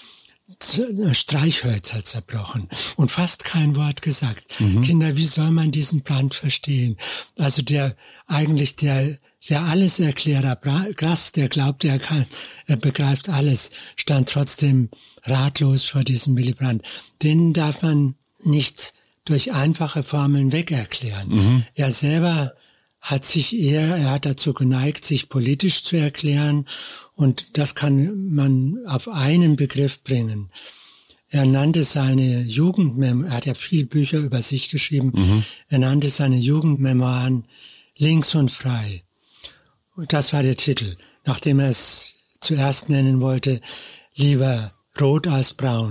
Streichhölzer zerbrochen und fast kein Wort gesagt. Mhm. Kinder, wie soll man diesen Brand verstehen? Also der eigentlich der der alles Erklärer, Grass, der glaubt, er kann, er begreift alles, stand trotzdem ratlos vor diesem Willy Brandt. Den darf man nicht durch einfache Formeln wegerklären. Mhm. Er selber hat sich eher, er hat dazu geneigt, sich politisch zu erklären und das kann man auf einen Begriff bringen. Er nannte seine Jugendmemoiren, er hat ja viel Bücher über sich geschrieben, mhm. er nannte seine Jugendmemoiren Links und Frei. Und das war der Titel, nachdem er es zuerst nennen wollte, lieber rot als braun.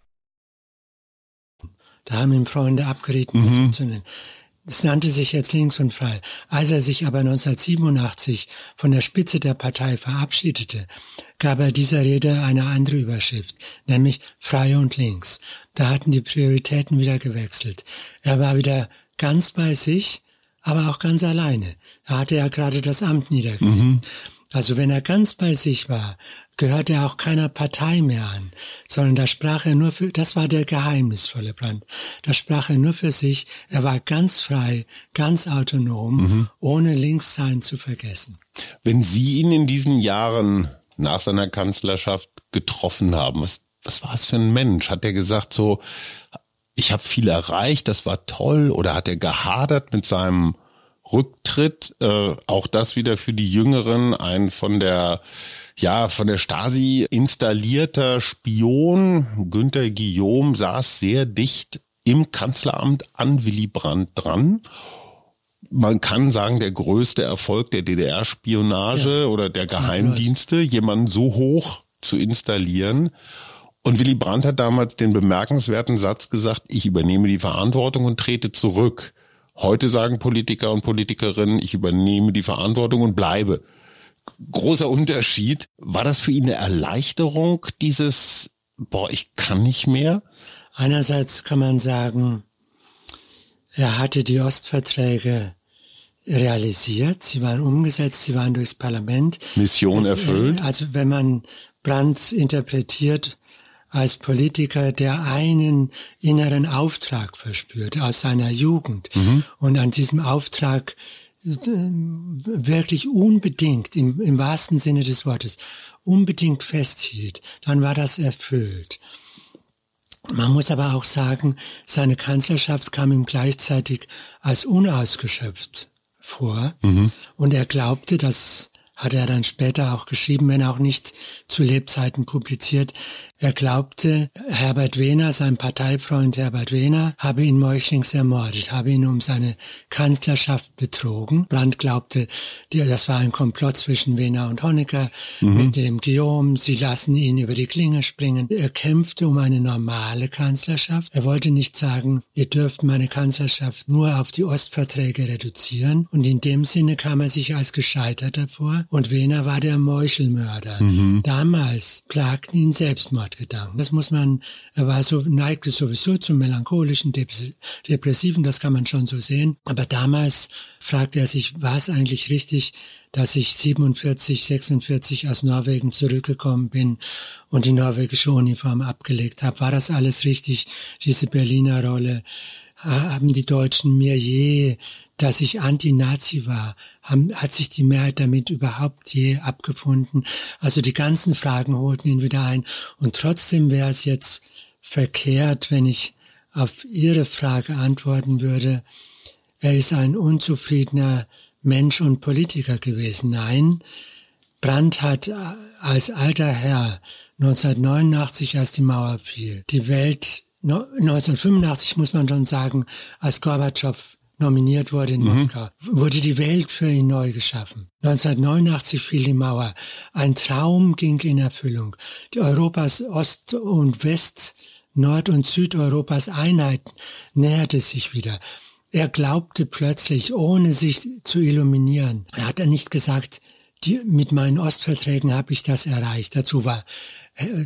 Da haben ihm Freunde abgeraten, mhm. das umzunennen. Es nannte sich jetzt links und frei. Als er sich aber 1987 von der Spitze der Partei verabschiedete, gab er dieser Rede eine andere Überschrift, nämlich frei und links. Da hatten die Prioritäten wieder gewechselt. Er war wieder ganz bei sich, aber auch ganz alleine. Da hatte er gerade das Amt niedergelegt. Mhm. Also wenn er ganz bei sich war, gehörte er auch keiner Partei mehr an, sondern da sprach er nur für, das war der geheimnisvolle Brand, da sprach er nur für sich, er war ganz frei, ganz autonom, mhm. ohne Linkssein zu vergessen. Wenn Sie ihn in diesen Jahren nach seiner Kanzlerschaft getroffen haben, was, was war es für ein Mensch? Hat er gesagt so, ich habe viel erreicht, das war toll, oder hat er gehadert mit seinem Rücktritt, äh, auch das wieder für die Jüngeren, ein von der ja, von der Stasi installierter Spion, Günther Guillaume, saß sehr dicht im Kanzleramt an Willy Brandt dran. man kann sagen, der größte Erfolg der DDR-Spionage ja. oder der Geheimdienste, jemanden so hoch zu installieren. Und Willy Brandt hat damals den bemerkenswerten Satz gesagt, ich übernehme die Verantwortung und trete zurück. Heute sagen Politiker und Politikerinnen, ich übernehme die Verantwortung und bleibe. Großer Unterschied. War das für ihn eine Erleichterung, dieses, boah, ich kann nicht mehr? Einerseits kann man sagen, er hatte die Ostverträge realisiert, sie waren umgesetzt, sie waren durchs Parlament. Mission erfüllt. Also wenn man Brandt interpretiert als Politiker, der einen inneren Auftrag verspürt aus seiner Jugend mhm. und an diesem Auftrag äh, wirklich unbedingt, im, im wahrsten Sinne des Wortes, unbedingt festhielt, dann war das erfüllt. Man muss aber auch sagen, seine Kanzlerschaft kam ihm gleichzeitig als unausgeschöpft vor. Mhm. Und er glaubte, dass hat er dann später auch geschrieben, wenn auch nicht zu Lebzeiten publiziert. Er glaubte, Herbert Wehner, sein Parteifreund Herbert Wehner, habe ihn meuchlings ermordet, habe ihn um seine Kanzlerschaft betrogen. Brandt glaubte, das war ein Komplott zwischen Wehner und Honecker mhm. mit dem Guillaume. Sie lassen ihn über die Klinge springen. Er kämpfte um eine normale Kanzlerschaft. Er wollte nicht sagen, ihr dürft meine Kanzlerschaft nur auf die Ostverträge reduzieren. Und in dem Sinne kam er sich als gescheitert hervor. Und Wehner war der Meuchelmörder. Mhm. Damals plagten ihn Selbstmordgedanken. Das muss man, er war so, neigte sowieso zum melancholischen, depressiven, das kann man schon so sehen. Aber damals fragte er sich, war es eigentlich richtig, dass ich 47, 46 aus Norwegen zurückgekommen bin und die norwegische Uniform abgelegt habe. War das alles richtig, diese Berliner Rolle? Haben die Deutschen mir je dass ich Anti-Nazi war, haben, hat sich die Mehrheit damit überhaupt je abgefunden. Also die ganzen Fragen holten ihn wieder ein. Und trotzdem wäre es jetzt verkehrt, wenn ich auf Ihre Frage antworten würde, er ist ein unzufriedener Mensch und Politiker gewesen. Nein, Brandt hat als alter Herr 1989, als die Mauer fiel, die Welt 1985 muss man schon sagen, als Gorbatschow nominiert wurde in mhm. Moskau, wurde die Welt für ihn neu geschaffen. 1989 fiel die Mauer. Ein Traum ging in Erfüllung. Die Europas Ost und West, Nord- und Südeuropas Einheit näherte sich wieder. Er glaubte plötzlich, ohne sich zu illuminieren. Er hat er nicht gesagt, die, mit meinen Ostverträgen habe ich das erreicht. Dazu war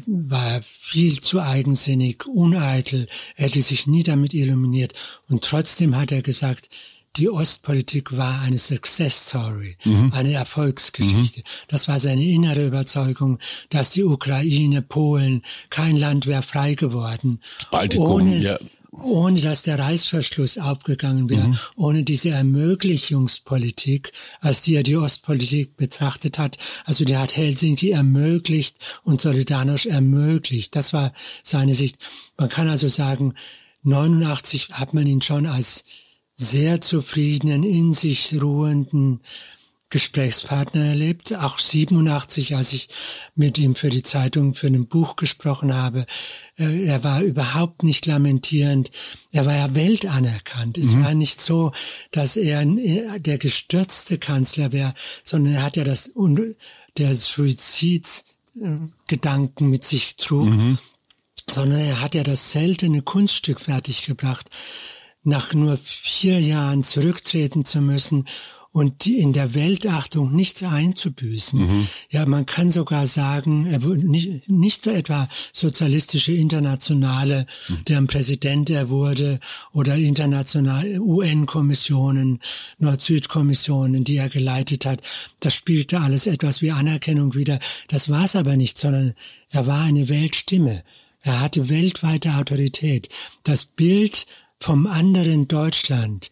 war viel zu eigensinnig, uneitel, er hätte sich nie damit illuminiert. Und trotzdem hat er gesagt, die Ostpolitik war eine Success Story, mhm. eine Erfolgsgeschichte. Mhm. Das war seine innere Überzeugung, dass die Ukraine, Polen, kein Land wäre frei geworden. Baltikum, ohne, ja ohne dass der Reißverschluss aufgegangen wäre, mhm. ohne diese Ermöglichungspolitik, als die er die Ostpolitik betrachtet hat. Also der hat Helsinki ermöglicht und Solidarność ermöglicht. Das war seine Sicht. Man kann also sagen, 89 hat man ihn schon als sehr zufriedenen, in sich ruhenden, Gesprächspartner erlebt, auch 87, als ich mit ihm für die Zeitung für ein Buch gesprochen habe. Äh, er war überhaupt nicht lamentierend. Er war ja weltanerkannt. Es mhm. war nicht so, dass er äh, der gestürzte Kanzler wäre, sondern er hat ja das, der Suizidgedanken mit sich trug, mhm. sondern er hat ja das seltene Kunststück fertiggebracht, nach nur vier Jahren zurücktreten zu müssen und in der Weltachtung nichts einzubüßen. Mhm. Ja, man kann sogar sagen, er wurde nicht, nicht etwa sozialistische Internationale, mhm. deren Präsident er wurde, oder internationale UN-Kommissionen, Nord-Süd-Kommissionen, die er geleitet hat. Das spielte alles etwas wie Anerkennung wieder. Das war es aber nicht, sondern er war eine Weltstimme. Er hatte weltweite Autorität. Das Bild vom anderen Deutschland,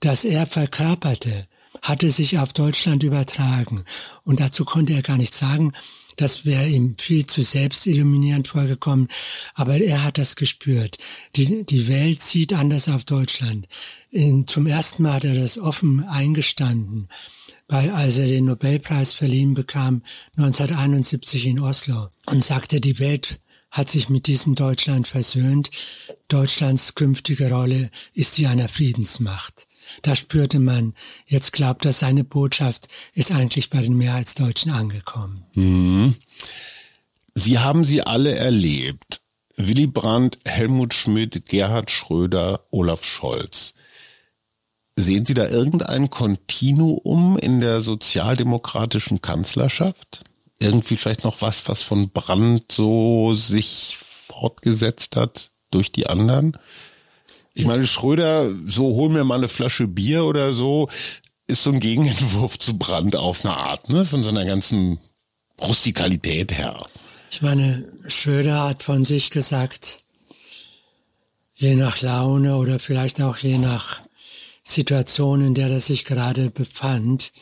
das er verkörperte, hatte sich auf Deutschland übertragen. Und dazu konnte er gar nichts sagen. Das wäre ihm viel zu selbstilluminierend vorgekommen. Aber er hat das gespürt. Die, die Welt sieht anders auf Deutschland. In, zum ersten Mal hat er das offen eingestanden, bei, als er den Nobelpreis verliehen bekam, 1971 in Oslo, und sagte, die Welt hat sich mit diesem Deutschland versöhnt. Deutschlands künftige Rolle ist die einer Friedensmacht. Da spürte man, jetzt glaubt er, seine Botschaft ist eigentlich bei den Mehrheitsdeutschen angekommen. Mhm. Sie haben sie alle erlebt. Willy Brandt, Helmut Schmidt, Gerhard Schröder, Olaf Scholz. Sehen Sie da irgendein Kontinuum in der sozialdemokratischen Kanzlerschaft? Irgendwie vielleicht noch was, was von Brandt so sich fortgesetzt hat durch die anderen? Ich meine, Schröder, so hol mir mal eine Flasche Bier oder so, ist so ein Gegenentwurf zu Brandt auf eine Art, ne? Von seiner ganzen Rustikalität her. Ich meine, Schröder hat von sich gesagt, je nach Laune oder vielleicht auch je nach Situation, in der er sich gerade befand,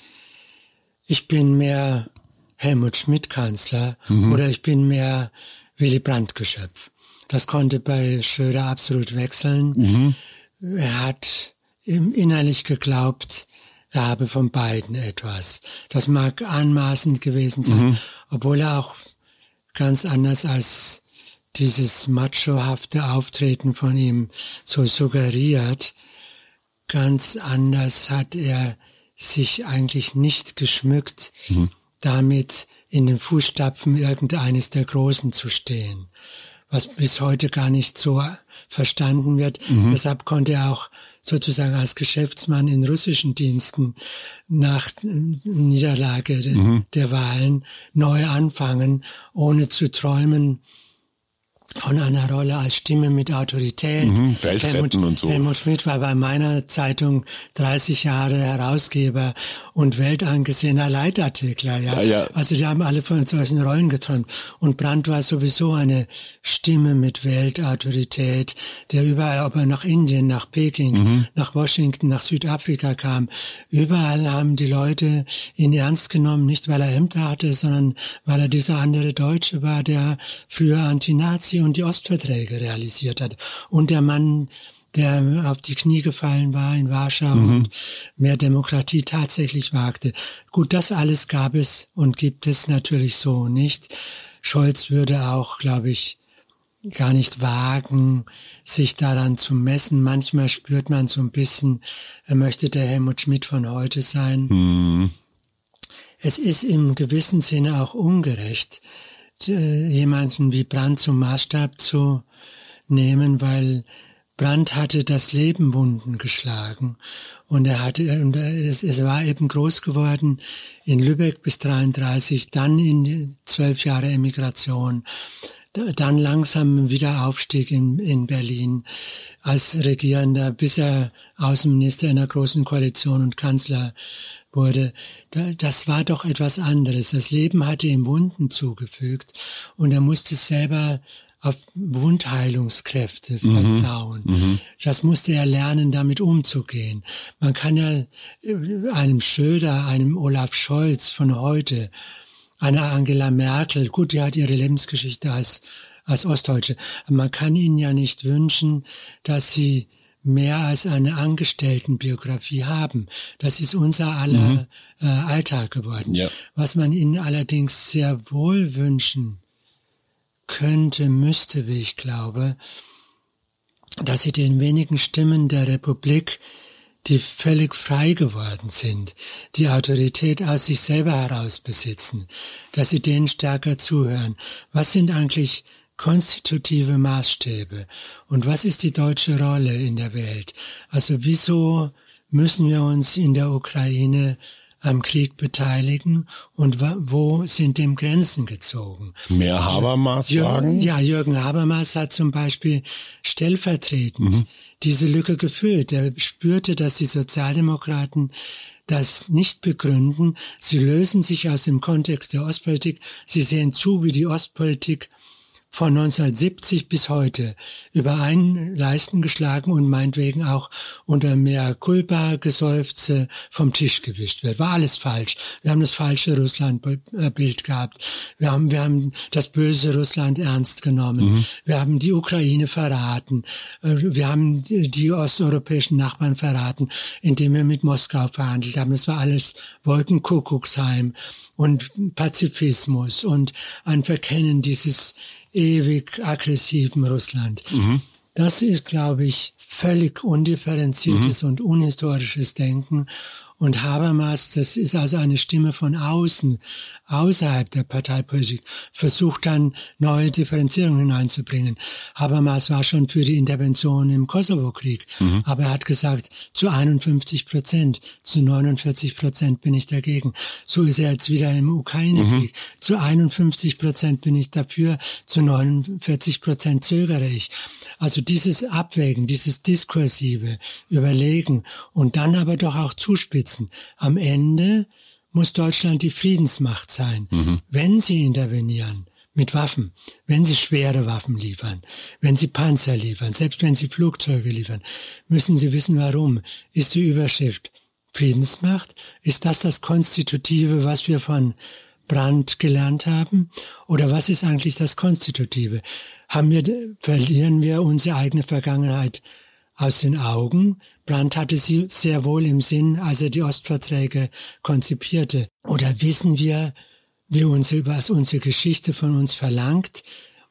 ich bin mehr Helmut Schmidt Kanzler mhm. oder ich bin mehr Willy Brandt Geschöpf. Das konnte bei Schröder absolut wechseln. Mhm. Er hat innerlich geglaubt, er habe von beiden etwas. Das mag anmaßend gewesen sein, mhm. obwohl er auch ganz anders als dieses machohafte Auftreten von ihm so suggeriert. Ganz anders hat er sich eigentlich nicht geschmückt, mhm. damit in den Fußstapfen irgendeines der Großen zu stehen, was bis heute gar nicht so verstanden wird. Mhm. Deshalb konnte er auch sozusagen als Geschäftsmann in russischen Diensten nach Niederlage mhm. der Wahlen neu anfangen, ohne zu träumen, von einer Rolle als Stimme mit Autorität. Mhm, Helmut, und so. Helmut Schmidt war bei meiner Zeitung 30 Jahre Herausgeber und weltangesehener Leitartikler. Ja? ja, ja. Also die haben alle von solchen Rollen geträumt. Und Brandt war sowieso eine Stimme mit Weltautorität, der überall, ob er nach Indien, nach Peking, mhm. nach Washington, nach Südafrika kam, überall haben die Leute ihn ernst genommen, nicht weil er Ämter hatte, sondern weil er dieser andere Deutsche war, der früher Anti-Nazi und die Ostverträge realisiert hat. Und der Mann, der auf die Knie gefallen war in Warschau mhm. und mehr Demokratie tatsächlich wagte. Gut, das alles gab es und gibt es natürlich so nicht. Scholz würde auch, glaube ich, gar nicht wagen, sich daran zu messen. Manchmal spürt man so ein bisschen, er möchte der Helmut Schmidt von heute sein. Mhm. Es ist im gewissen Sinne auch ungerecht, jemanden wie Brandt zum Maßstab zu nehmen, weil Brandt hatte das Leben Wunden geschlagen. Und er hatte und es, es war eben groß geworden in Lübeck bis 33, dann in zwölf Jahre Emigration, dann langsam wieder Aufstieg in, in Berlin als Regierender, bis er Außenminister in der großen Koalition und Kanzler wurde, das war doch etwas anderes. Das Leben hatte ihm Wunden zugefügt und er musste selber auf Wundheilungskräfte mhm. vertrauen. Mhm. Das musste er lernen, damit umzugehen. Man kann ja äh, einem Schröder, einem Olaf Scholz von heute, einer Angela Merkel, gut, die hat ihre Lebensgeschichte als, als Ostdeutsche, man kann ihnen ja nicht wünschen, dass sie mehr als eine Angestelltenbiografie haben. Das ist unser aller mhm. äh, Alltag geworden. Ja. Was man ihnen allerdings sehr wohl wünschen könnte, müsste, wie ich glaube, dass sie den wenigen Stimmen der Republik, die völlig frei geworden sind, die Autorität aus sich selber heraus besitzen, dass sie denen stärker zuhören. Was sind eigentlich konstitutive Maßstäbe. Und was ist die deutsche Rolle in der Welt? Also wieso müssen wir uns in der Ukraine am Krieg beteiligen und wo sind dem Grenzen gezogen? Mehr Habermas sagen? Ja, Jürgen Habermas hat zum Beispiel stellvertretend mhm. diese Lücke gefüllt. Er spürte, dass die Sozialdemokraten das nicht begründen. Sie lösen sich aus dem Kontext der Ostpolitik. Sie sehen zu, wie die Ostpolitik von 1970 bis heute über einen Leisten geschlagen und meinetwegen auch unter mehr Culpa geseufze vom Tisch gewischt wird. War alles falsch. Wir haben das falsche Russlandbild gehabt. Wir haben, wir haben das böse Russland ernst genommen. Mhm. Wir haben die Ukraine verraten. Äh, wir haben die osteuropäischen Nachbarn verraten, indem wir mit Moskau verhandelt haben. Es war alles Wolkenkuckucksheim und Pazifismus und ein Verkennen dieses ewig aggressiven Russland. Mhm. Das ist, glaube ich, völlig undifferenziertes mhm. und unhistorisches Denken. Und Habermas, das ist also eine Stimme von außen, außerhalb der Parteipolitik, versucht dann neue Differenzierungen hineinzubringen. Habermas war schon für die Intervention im Kosovo-Krieg, mhm. aber er hat gesagt, zu 51 Prozent, zu 49 Prozent bin ich dagegen. So ist er jetzt wieder im Ukraine-Krieg. Mhm. Zu 51 Prozent bin ich dafür, zu 49 Prozent zögere ich. Also dieses Abwägen, dieses diskursive Überlegen und dann aber doch auch zuspitzen. Am Ende muss Deutschland die Friedensmacht sein, mhm. wenn sie intervenieren mit Waffen, wenn sie schwere Waffen liefern, wenn sie Panzer liefern, selbst wenn sie Flugzeuge liefern, müssen sie wissen, warum. Ist die Überschrift Friedensmacht? Ist das das Konstitutive, was wir von Brandt gelernt haben? Oder was ist eigentlich das Konstitutive? Haben wir, verlieren wir unsere eigene Vergangenheit aus den Augen? Brandt hatte sie sehr wohl im Sinn, als er die Ostverträge konzipierte. Oder wissen wir, wie unsere, was unsere Geschichte von uns verlangt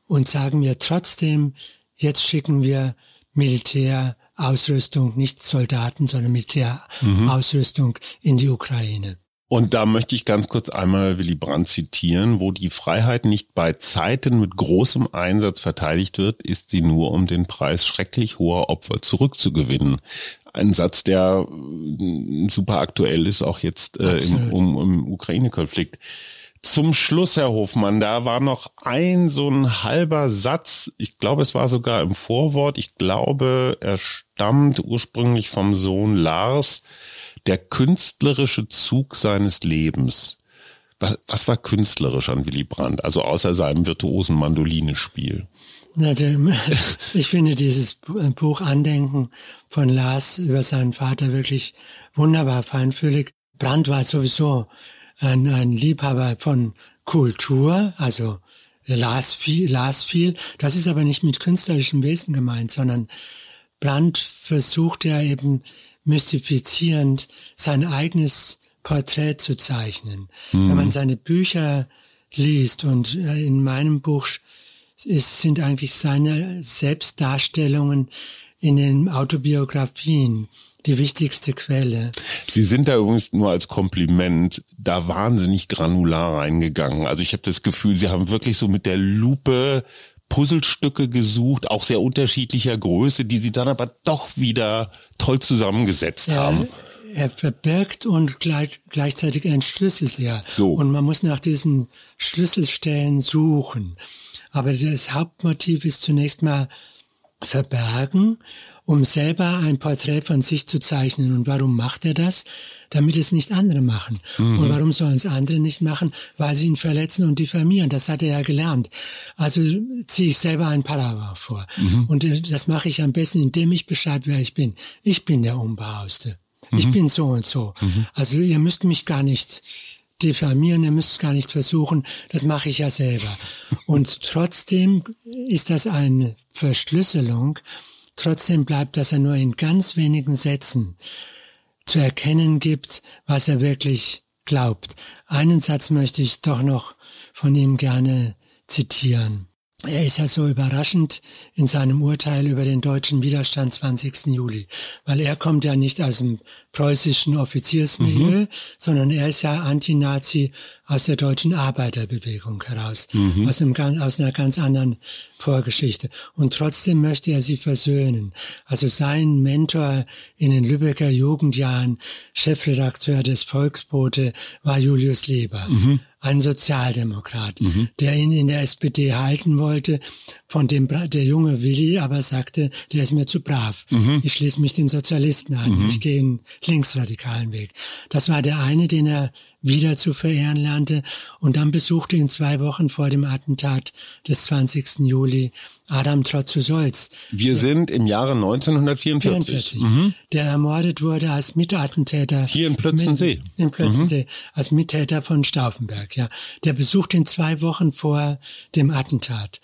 und sagen wir trotzdem, jetzt schicken wir Militärausrüstung, nicht Soldaten, sondern Militärausrüstung mhm. in die Ukraine. Und da möchte ich ganz kurz einmal Willy Brandt zitieren, wo die Freiheit nicht bei Zeiten mit großem Einsatz verteidigt wird, ist sie nur um den Preis schrecklich hoher Opfer zurückzugewinnen. Ein Satz, der äh, super aktuell ist, auch jetzt äh, im, um, im Ukraine-Konflikt. Zum Schluss, Herr Hofmann, da war noch ein so ein halber Satz. Ich glaube, es war sogar im Vorwort. Ich glaube, er stammt ursprünglich vom Sohn Lars der künstlerische Zug seines Lebens. Was, was war künstlerisch an Willy Brandt? Also außer seinem virtuosen Mandolinespiel. Der, ich finde dieses Buch Andenken von Lars über seinen Vater wirklich wunderbar feinfühlig. Brandt war sowieso ein, ein Liebhaber von Kultur, also las viel, las viel. Das ist aber nicht mit künstlerischem Wesen gemeint, sondern Brandt versucht ja eben mystifizierend sein eigenes Porträt zu zeichnen. Mhm. Wenn man seine Bücher liest und äh, in meinem Buch ist, sind eigentlich seine Selbstdarstellungen in den Autobiografien die wichtigste Quelle. Sie sind da übrigens nur als Kompliment da wahnsinnig granular reingegangen. Also ich habe das Gefühl, Sie haben wirklich so mit der Lupe Puzzlestücke gesucht, auch sehr unterschiedlicher Größe, die sie dann aber doch wieder toll zusammengesetzt ja, haben. Er verbirgt und gleich, gleichzeitig entschlüsselt er. So. Und man muss nach diesen Schlüsselstellen suchen. Aber das Hauptmotiv ist zunächst mal verbergen um selber ein Porträt von sich zu zeichnen. Und warum macht er das? Damit es nicht andere machen. Mhm. Und warum sollen es andere nicht machen? Weil sie ihn verletzen und diffamieren. Das hat er ja gelernt. Also ziehe ich selber ein Paragraph vor. Mhm. Und das mache ich am besten, indem ich beschreibe, wer ich bin. Ich bin der Unbehauste. Mhm. Ich bin so und so. Mhm. Also ihr müsst mich gar nicht diffamieren, ihr müsst es gar nicht versuchen, das mache ich ja selber. Und trotzdem ist das eine Verschlüsselung, Trotzdem bleibt, dass er nur in ganz wenigen Sätzen zu erkennen gibt, was er wirklich glaubt. Einen Satz möchte ich doch noch von ihm gerne zitieren. Er ist ja so überraschend in seinem Urteil über den deutschen Widerstand 20. Juli, weil er kommt ja nicht aus dem preußischen Offiziersmilieu, mhm. sondern er ist ja Anti-Nazi aus der deutschen Arbeiterbewegung heraus, mhm. aus, einem, aus einer ganz anderen Vorgeschichte. Und trotzdem möchte er sie versöhnen. Also sein Mentor in den Lübecker Jugendjahren, Chefredakteur des Volksbote, war Julius Leber. Mhm ein Sozialdemokrat, mhm. der ihn in der SPD halten wollte, von dem der junge Willi aber sagte, der ist mir zu brav. Mhm. Ich schließe mich den Sozialisten an. Mhm. Ich gehe einen linksradikalen Weg. Das war der eine, den er wieder zu verehren lernte. Und dann besuchte ihn zwei Wochen vor dem Attentat des 20. Juli Adam Trotzu-Solz. Wir der, sind im Jahre 1944. 44, mhm. Der ermordet wurde als Mitattentäter. Hier in Plötzensee. Mit, in Plötzensee. Mhm. Als Mittäter von Stauffenberg, ja. Der besucht ihn zwei Wochen vor dem Attentat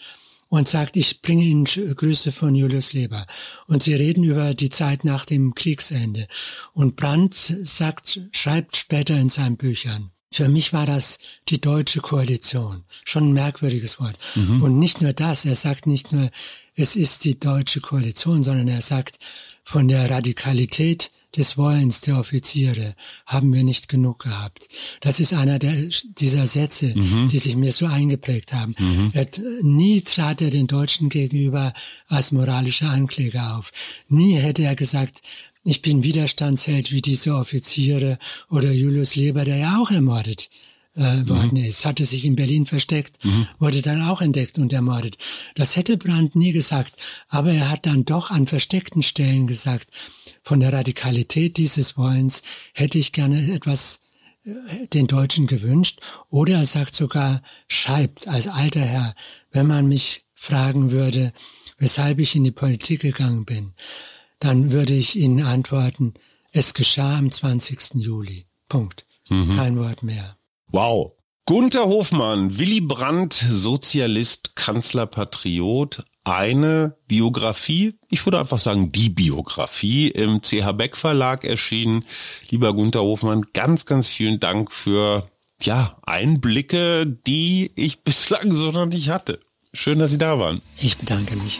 und sagt, ich bringe Ihnen Grüße von Julius Leber. Und sie reden über die Zeit nach dem Kriegsende. Und Brandt sagt, schreibt später in seinen Büchern, für mich war das die deutsche Koalition. Schon ein merkwürdiges Wort. Mhm. Und nicht nur das, er sagt nicht nur, es ist die deutsche Koalition, sondern er sagt, von der Radikalität des Wollens der Offiziere haben wir nicht genug gehabt. Das ist einer der, dieser Sätze, mhm. die sich mir so eingeprägt haben. Mhm. Er, nie trat er den Deutschen gegenüber als moralischer Ankläger auf. Nie hätte er gesagt, ich bin Widerstandsheld wie diese Offiziere oder Julius Leber, der ja auch ermordet äh, worden mhm. ist, hatte sich in Berlin versteckt, mhm. wurde dann auch entdeckt und ermordet. Das hätte Brandt nie gesagt, aber er hat dann doch an versteckten Stellen gesagt, von der Radikalität dieses Wollens hätte ich gerne etwas äh, den Deutschen gewünscht. Oder er sagt sogar, schreibt als alter Herr, wenn man mich fragen würde, weshalb ich in die Politik gegangen bin, dann würde ich Ihnen antworten, es geschah am 20. Juli. Punkt. Mhm. Kein Wort mehr. Wow. Gunther Hofmann, Willy Brandt, Sozialist, Kanzler, Patriot, eine Biografie, ich würde einfach sagen die Biografie im CH Beck Verlag erschienen. Lieber Gunther Hofmann, ganz, ganz vielen Dank für ja, Einblicke, die ich bislang so noch nicht hatte. Schön, dass Sie da waren. Ich bedanke mich.